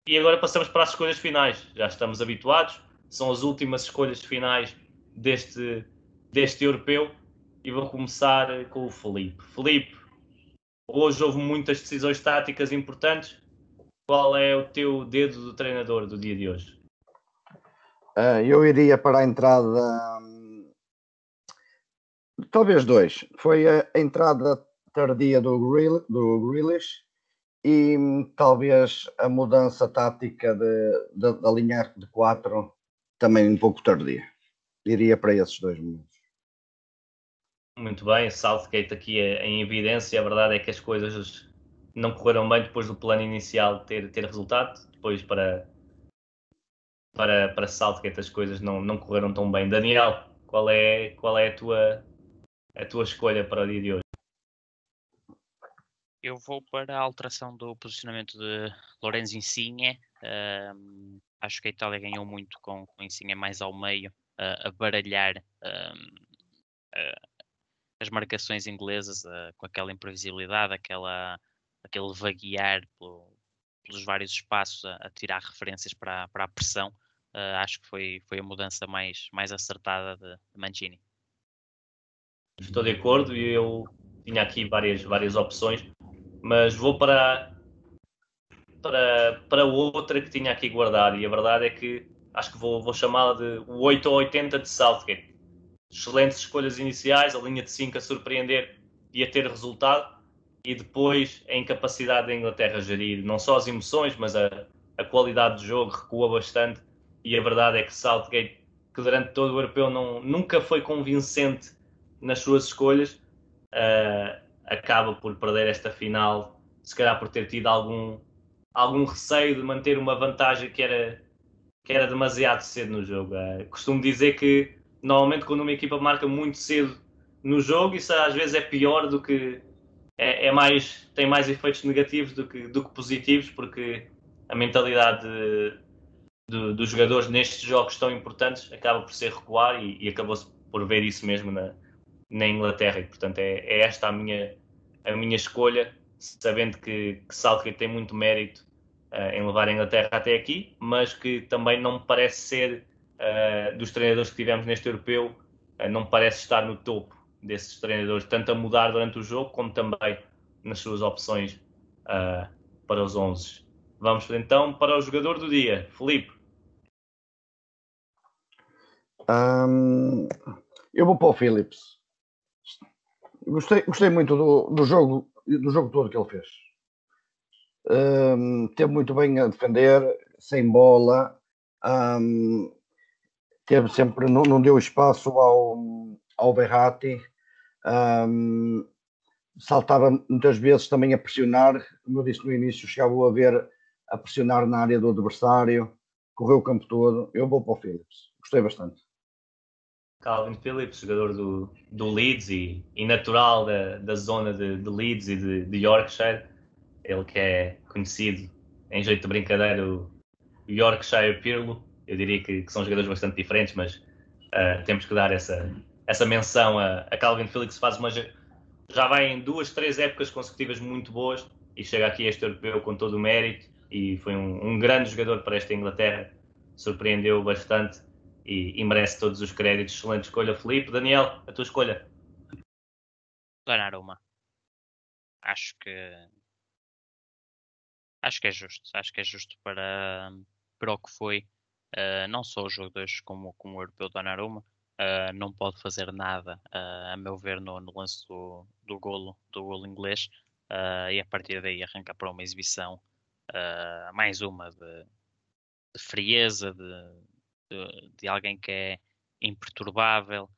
E agora passamos para as escolhas finais. Já estamos habituados são as últimas escolhas finais deste, deste europeu e vou começar com o Felipe. Felipe, hoje houve muitas decisões táticas importantes. Qual é o teu dedo do treinador do dia de hoje? Uh, eu iria para a entrada. Talvez dois. Foi a entrada tardia do, Grill, do Grealish e talvez a mudança tática de, de, da linha de quatro também um pouco tardia. Iria para esses dois momentos. Muito bem, Southgate aqui é em evidência. A verdade é que as coisas não correram bem depois do plano inicial ter, ter resultado. Depois para, para, para Southgate as coisas não, não correram tão bem. Daniel, qual é, qual é a, tua, a tua escolha para o dia de hoje? Eu vou para a alteração do posicionamento de Lorenzo Insigne. Um, acho que a Itália ganhou muito com, com Insigne mais ao meio, uh, a baralhar um, uh, as marcações inglesas uh, com aquela imprevisibilidade, aquela, aquele vaguear pelo, pelos vários espaços a, a, tirar referências para, para a pressão. acho que foi, foi a mudança mais, mais acertada de, de Mancini. Estou de acordo e eu tinha aqui várias, várias opções mas vou para, para, para outra que tinha aqui guardado. E a verdade é que acho que vou, vou chamá-la de o 8 ou 80 de Southgate. Excelentes escolhas iniciais, a linha de 5 a surpreender e a ter resultado. E depois a incapacidade da Inglaterra gerir não só as emoções, mas a, a qualidade do jogo recua bastante. E a verdade é que Southgate, que durante todo o europeu não, nunca foi convincente nas suas escolhas, uh, acaba por perder esta final, se calhar por ter tido algum, algum receio de manter uma vantagem que era, que era demasiado cedo no jogo. Uh, costumo dizer que normalmente quando uma equipa marca muito cedo no jogo, isso às vezes é pior do que é, é mais tem mais efeitos negativos do que, do que positivos, porque a mentalidade de, de, dos jogadores nestes jogos tão importantes acaba por ser recuar e, e acabou-se por ver isso mesmo na, na Inglaterra. E, portanto, é, é, esta a minha, a minha escolha, sabendo que, que tem muito mérito em levar a Inglaterra até aqui, mas que também não me parece ser, uh, dos treinadores que tivemos neste europeu, uh, não me parece estar no topo desses treinadores, tanto a mudar durante o jogo, como também nas suas opções para os 11. Vamos então para o jogador do dia, Felipe. Um, eu vou para o Phillips. Gostei, gostei muito do, do, jogo, do jogo todo que ele fez. Um, teve muito bem a defender, sem bola, um, teve sempre, não, não, deu espaço ao, ao Berratti, um, saltava muitas vezes também a pressionar, como eu disse no início, chegava a ver a pressionar na área do adversário, correu o campo todo. Eu vou para o Phillips, gostei bastante. Calvin Phillips, jogador do, do Leeds e, e natural da, da zona de, de Leeds e de, de, Yorkshire. Ele que é conhecido, em jeito de brincadeira, o Yorkshire Pirlo. Eu diria que, que são jogadores bastante diferentes, mas uh, temos que dar essa, essa menção a, a Calvin Phillips. Faz uma, já vai em duas, três épocas consecutivas muito boas e chega aqui este europeu com todo o mérito e foi um, um grande jogador para esta Inglaterra. Surpreendeu bastante e, e, merece todos os créditos. Excelente escolha, Felipe. Daniel, a tua escolha? Donnarumma. Acho que acho que é justo. Acho que é justo para, para o que foi. Uh, não só o jogo de hoje como, como o europeu Donnarumma. Uh, não pode fazer nada, uh, a meu ver, no, no, lance do, do golo, do golo inglês. e a partir daí arranca para uma exibição, mais uma de, de frieza, de, de, de alguém que é imperturbável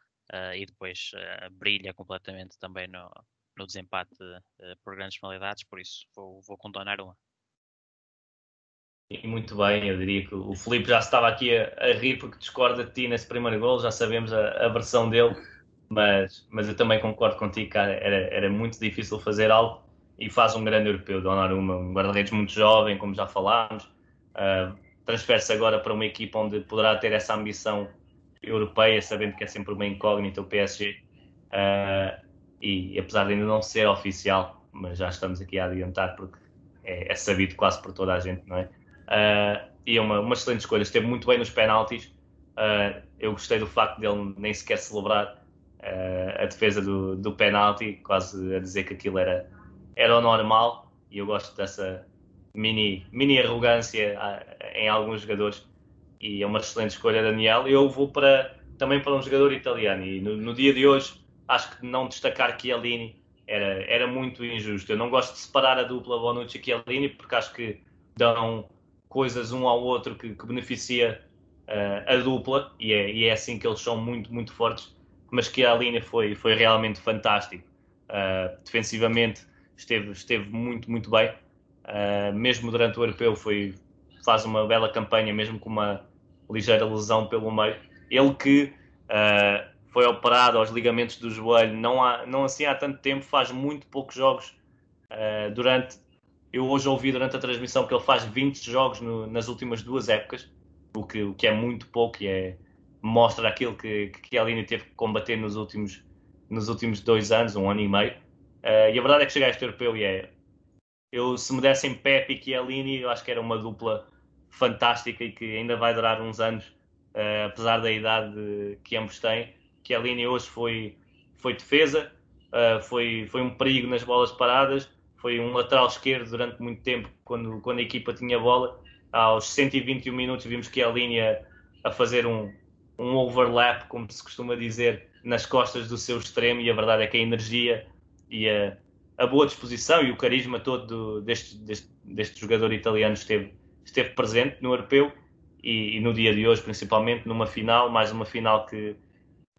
e depois brilha completamente também no, no desempate uh, por grandes penalidades, por isso vou, vou contornar uma. E muito bem, eu diria que o Felipe já estava aqui a, a rir porque discorda de ti nesse primeiro gol, já sabemos a, a, versão dele, mas, mas eu também concordo contigo, cara, era, era muito difícil fazer algo e faz um grande europeu, Donnarumma, um guarda-redes muito jovem, como já falámos, uh, transfere-se agora para uma equipa onde poderá ter essa ambição europeia, sabendo que é sempre uma incógnita o PSG. Uh, ah, e apesar de ainda não ser oficial, mas já estamos aqui a adiantar porque é, é sabido quase por toda a gente, não é? Uh, e é uma, uma excelente escolha, esteve muito bem nos penaltis. Uh, eu gostei do facto dele nem sequer celebrar a defesa do, do penalti, quase a dizer que aquilo era, era o normal. E eu gosto dessa, mini, mini arrogância em alguns jogadores e é uma excelente escolha, Daniel. Eu vou para, também para um jogador italiano e no, no dia de hoje acho que não destacar Chiellini era, era muito injusto. Eu não gosto de separar a dupla Bonucci e Chiellini porque acho que dão coisas um ao outro que, que beneficia uh, a dupla e é, e é assim que eles são muito, muito fortes. Mas Chiellini foi, foi realmente fantástico. Uh, defensivamente esteve, esteve muito, muito bem. Uh, mesmo durante o europeu foi, faz uma bela campanha, mesmo com uma ligeira lesão pelo meio. Ele que foi operado aos ligamentos do joelho, não, há, não assim há tanto tempo, faz muito poucos jogos durante. Eu hoje ouvi durante a transmissão que ele faz 20 jogos no, nas últimas duas épocas, o que, o que é muito pouco e é, mostra aquilo que, que Aline teve que combater nos últimos, nos últimos dois anos, um ano e meio. Uh, e a verdade é que chegar a este europeu e é. Eu, se me dessem Pepe e Chiellini, eu acho que era uma dupla fantástica e que ainda vai durar uns anos, uh, apesar da idade que ambos têm. Chiellini hoje foi, foi defesa, uh, foi, foi um perigo nas bolas paradas, foi um lateral esquerdo durante muito tempo quando, quando a equipa tinha bola. Aos 121 minutos vimos que a linha a fazer um, um overlap, como se costuma dizer, nas costas do seu extremo e a verdade é que a energia e a, a boa disposição e o carisma todo do, deste, deste, deste, jogador italiano esteve, esteve presente no europeu e, e, no dia de hoje, principalmente, numa final, mais uma final que,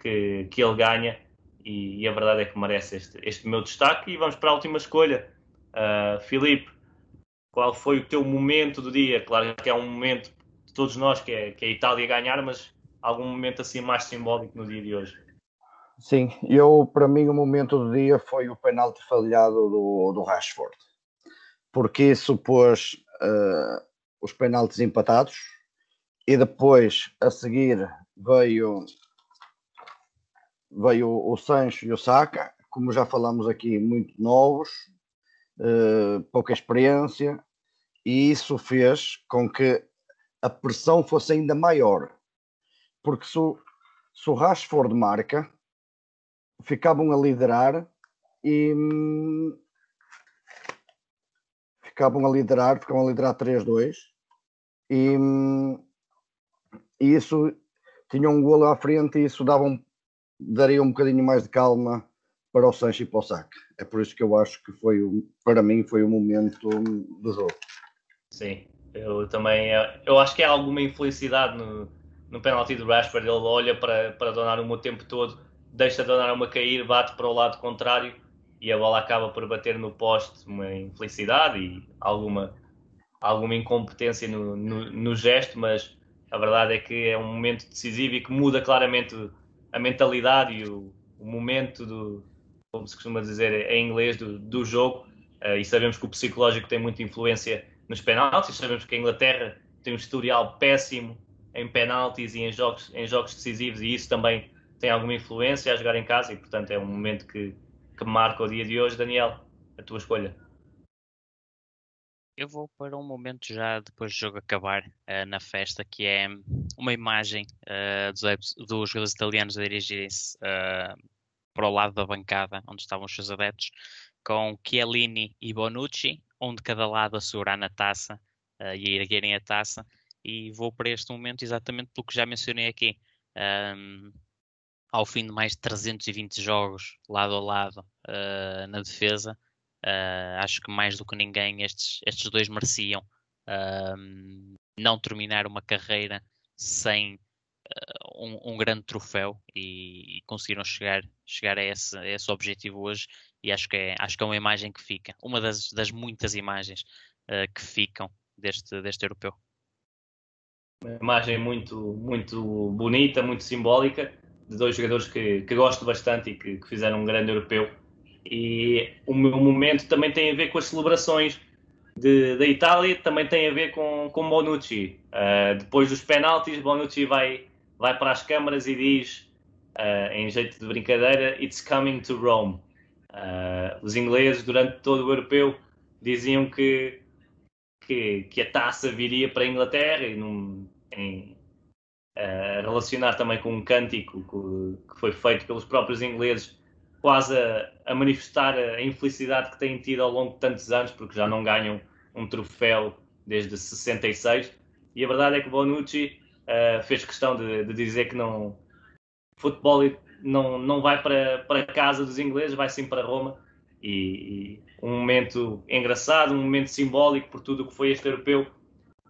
que, que ele ganha e, e, a verdade é que merece este, este meu destaque. E vamos para a última escolha. Uh, Filipe, qual foi o teu momento do dia? Claro que é um momento de todos nós que é, que é a Itália ganhar, mas algum momento assim mais simbólico no dia de hoje? Sim, eu para mim o momento do dia foi o penalti falhado do, do Rashford, porque isso pôs uh, os penaltis empatados e depois a seguir veio veio o Sancho e o Saka, como já falamos aqui, muito novos, uh, pouca experiência, e isso fez com que a pressão fosse ainda maior, porque se o, se o Rashford marca, ficavam a liderar e hum, ficavam a liderar, ficavam a liderar 3-2 e, hum, e isso tinha um golo à frente e isso dava um, daria um bocadinho mais de calma para o Sancho e para o Sac. É por isso que eu acho que foi, para mim, foi o momento do jogo. Sim, eu também, eu acho que há alguma infelicidade no, no penalti do Rashford, ele olha para, para Donnarumma o tempo todo deixa Donnarumma cair, bate para o lado contrário e a bola acaba por bater no poste, uma infelicidade e alguma, alguma incompetência no, no, no, gesto, mas a verdade é que é um momento decisivo e que muda claramente a mentalidade e o, o momento do, como se costuma dizer em inglês, do, do jogo. Uh, e sabemos que o psicológico tem muita influência nos penaltis, sabemos que a Inglaterra tem um historial péssimo em penaltis e em jogos, em jogos decisivos, e isso também tem alguma influência a jogar em casa e, portanto, é um momento que, que marca o dia de hoje. Daniel, a tua escolha. Eu vou para um momento já depois do jogo acabar uh, na festa, que é uma imagem uh, dos, dos jogadores italianos a dirigirem-se para o lado da bancada onde estavam os seus adeptos, com Chiellini e Bonucci, um de cada lado a segurar na taça e a erguerem a taça. E vou para este momento exatamente pelo que já mencionei aqui. Um, ao fim de mais de 320 jogos lado a lado uh, na defesa, uh, acho que mais do que ninguém estes, estes dois mereciam uh, não terminar uma carreira sem um, um, grande troféu e, e, conseguiram chegar, chegar a, esse, a esse objetivo hoje e acho que é, acho que é uma imagem que fica, uma das, das muitas imagens que ficam deste, deste europeu. Uma imagem muito, muito bonita, muito simbólica de dois jogadores que, que gosto bastante e que, que, fizeram um grande europeu. E o meu momento também tem a ver com as celebrações de, da Itália, também tem a ver com, com Bonucci. Uh, depois dos penaltis, Bonucci vai, vai para as câmaras e diz, uh, em jeito de brincadeira, It's coming to Rome. Uh, os ingleses, durante todo o europeu, diziam que, que, que a taça viria para a Inglaterra e num, em, relacionar também com um cântico que, que, foi feito pelos próprios ingleses, quase a, a, manifestar a infelicidade que têm tido ao longo de tantos anos, porque já não ganham um troféu desde 66. E a verdade é que Bonucci uh, fez questão de, de, dizer que não futebol não, não vai para, para casa dos ingleses, vai sim para Roma. E, e um momento engraçado, um momento simbólico por tudo o que foi este europeu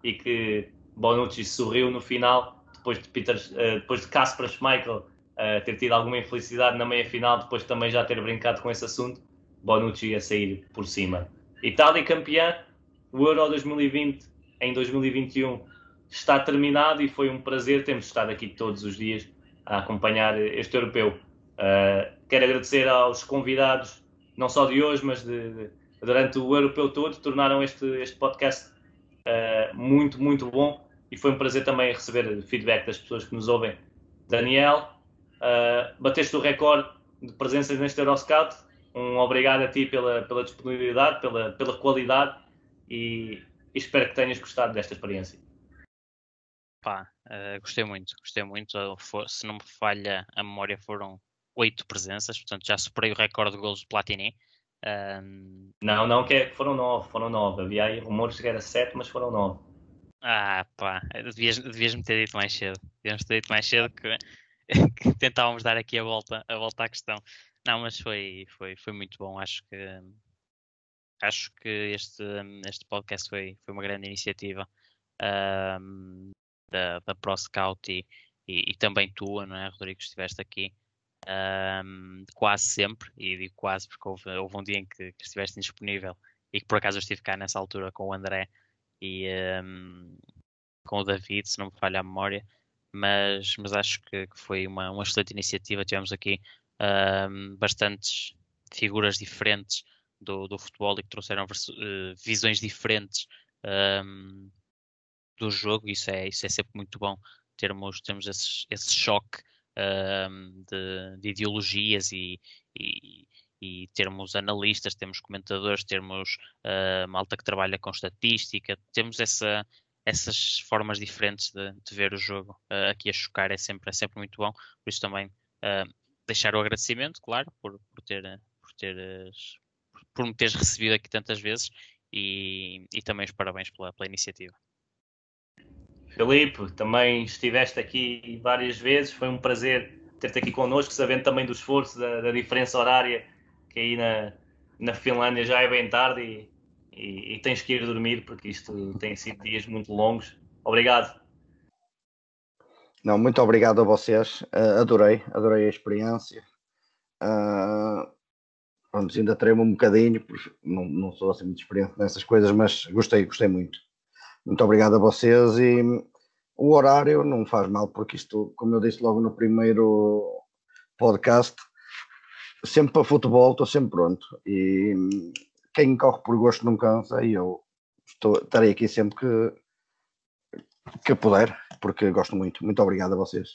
e que Bonucci sorriu no final depois de Peter, uh, depois de Kasper Schmeichel uh, ter tido alguma infelicidade na meia final, depois também já ter brincado com esse assunto, Bonucci a sair por cima. Itália campeã, o Euro 2020 em 2021 está terminado e foi um prazer termos estado aqui todos os dias a acompanhar este europeu. Uh, quero agradecer aos convidados, não só de hoje, mas de, de, durante o europeu todo, tornaram este, este podcast uh, muito, muito bom e foi um prazer também receber feedback das pessoas que nos ouvem. Daniel, uh, bateste o recorde de presenças neste Euroscout. Um obrigado a ti pela, pela disponibilidade, pela, pela qualidade e, e espero que tenhas gostado desta experiência. Pá, uh, gostei muito, gostei muito. Se não me falha a memória, foram oito presenças, portanto já superei o recorde de gols do Platini. Um... Não, não, que é, foram nove, foram nove. Havia aí rumores que era sete, mas foram nove. Ah, pá, devias, devias ter dito mais cedo. Devias me ter dito mais cedo que, que, tentávamos dar aqui a volta, a volta à questão. Não, mas foi, foi, foi muito bom. Acho que acho que este, este podcast foi, foi uma grande iniciativa um, da, da ProScout e, e, e, também tua, não é, Rodrigo? Estiveste aqui um, quase sempre, e digo quase porque houve, houve um dia em que, que, estiveste indisponível e que por acaso eu estive cá nessa altura com o André e um, com o David, se não me falha a memória, mas, mas acho que, que foi uma, uma excelente iniciativa. Tivemos aqui um, bastantes figuras diferentes do, do futebol e que trouxeram uh, visões diferentes um, do jogo. Isso é, isso é sempre muito bom termos, termos esse, esse choque de, de, ideologias e, e, e, termos analistas, temos comentadores, temos uh, malta que trabalha com estatística, temos essa, essas formas diferentes de, de ver o jogo uh, aqui a chocar é sempre, é sempre muito bom, por isso também uh, deixar o agradecimento, claro, por, por, ter, por, teres, por me teres recebido aqui tantas vezes e, e também os parabéns pela, pela iniciativa. Filipe, também estiveste aqui várias vezes, foi um prazer ter-te aqui connosco, sabendo também do esforço, da, da, diferença horária, que aí na, na Finlândia já é bem tarde e, e, e, tens que ir dormir, porque isto tem sido dias muito longos. Obrigado. Não, muito obrigado a vocês, uh, adorei, adorei a experiência. Uh, ainda tremo um bocadinho, porque não, não sou assim muito experiente nessas coisas, mas gostei, gostei muito. Muito obrigado a vocês e o horário não faz mal, porque isto, como eu disse logo no primeiro podcast, sempre para futebol estou sempre pronto. E quem corre por gosto não cansa e eu estou, estarei aqui sempre que, que puder, porque gosto muito. Muito obrigado a vocês.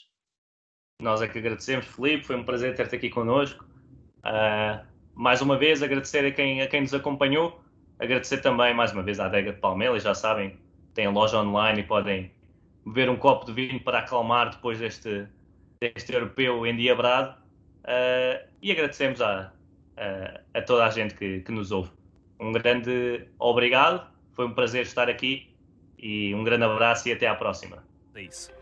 Nós é que agradecemos, Felipe, foi um prazer ter-te aqui connosco. Uh, mais uma vez, agradecer a quem, a quem nos acompanhou, agradecer também mais uma vez à Adega de Palmeiras, já sabem, têm loja online e podem beber um copo de vinho para acalmar depois deste, deste europeu endiabrado. Uh, e agradecemos a, a, a, toda a gente que, que nos ouve. Um grande obrigado, foi um prazer estar aqui e um grande abraço e até à próxima. É isso.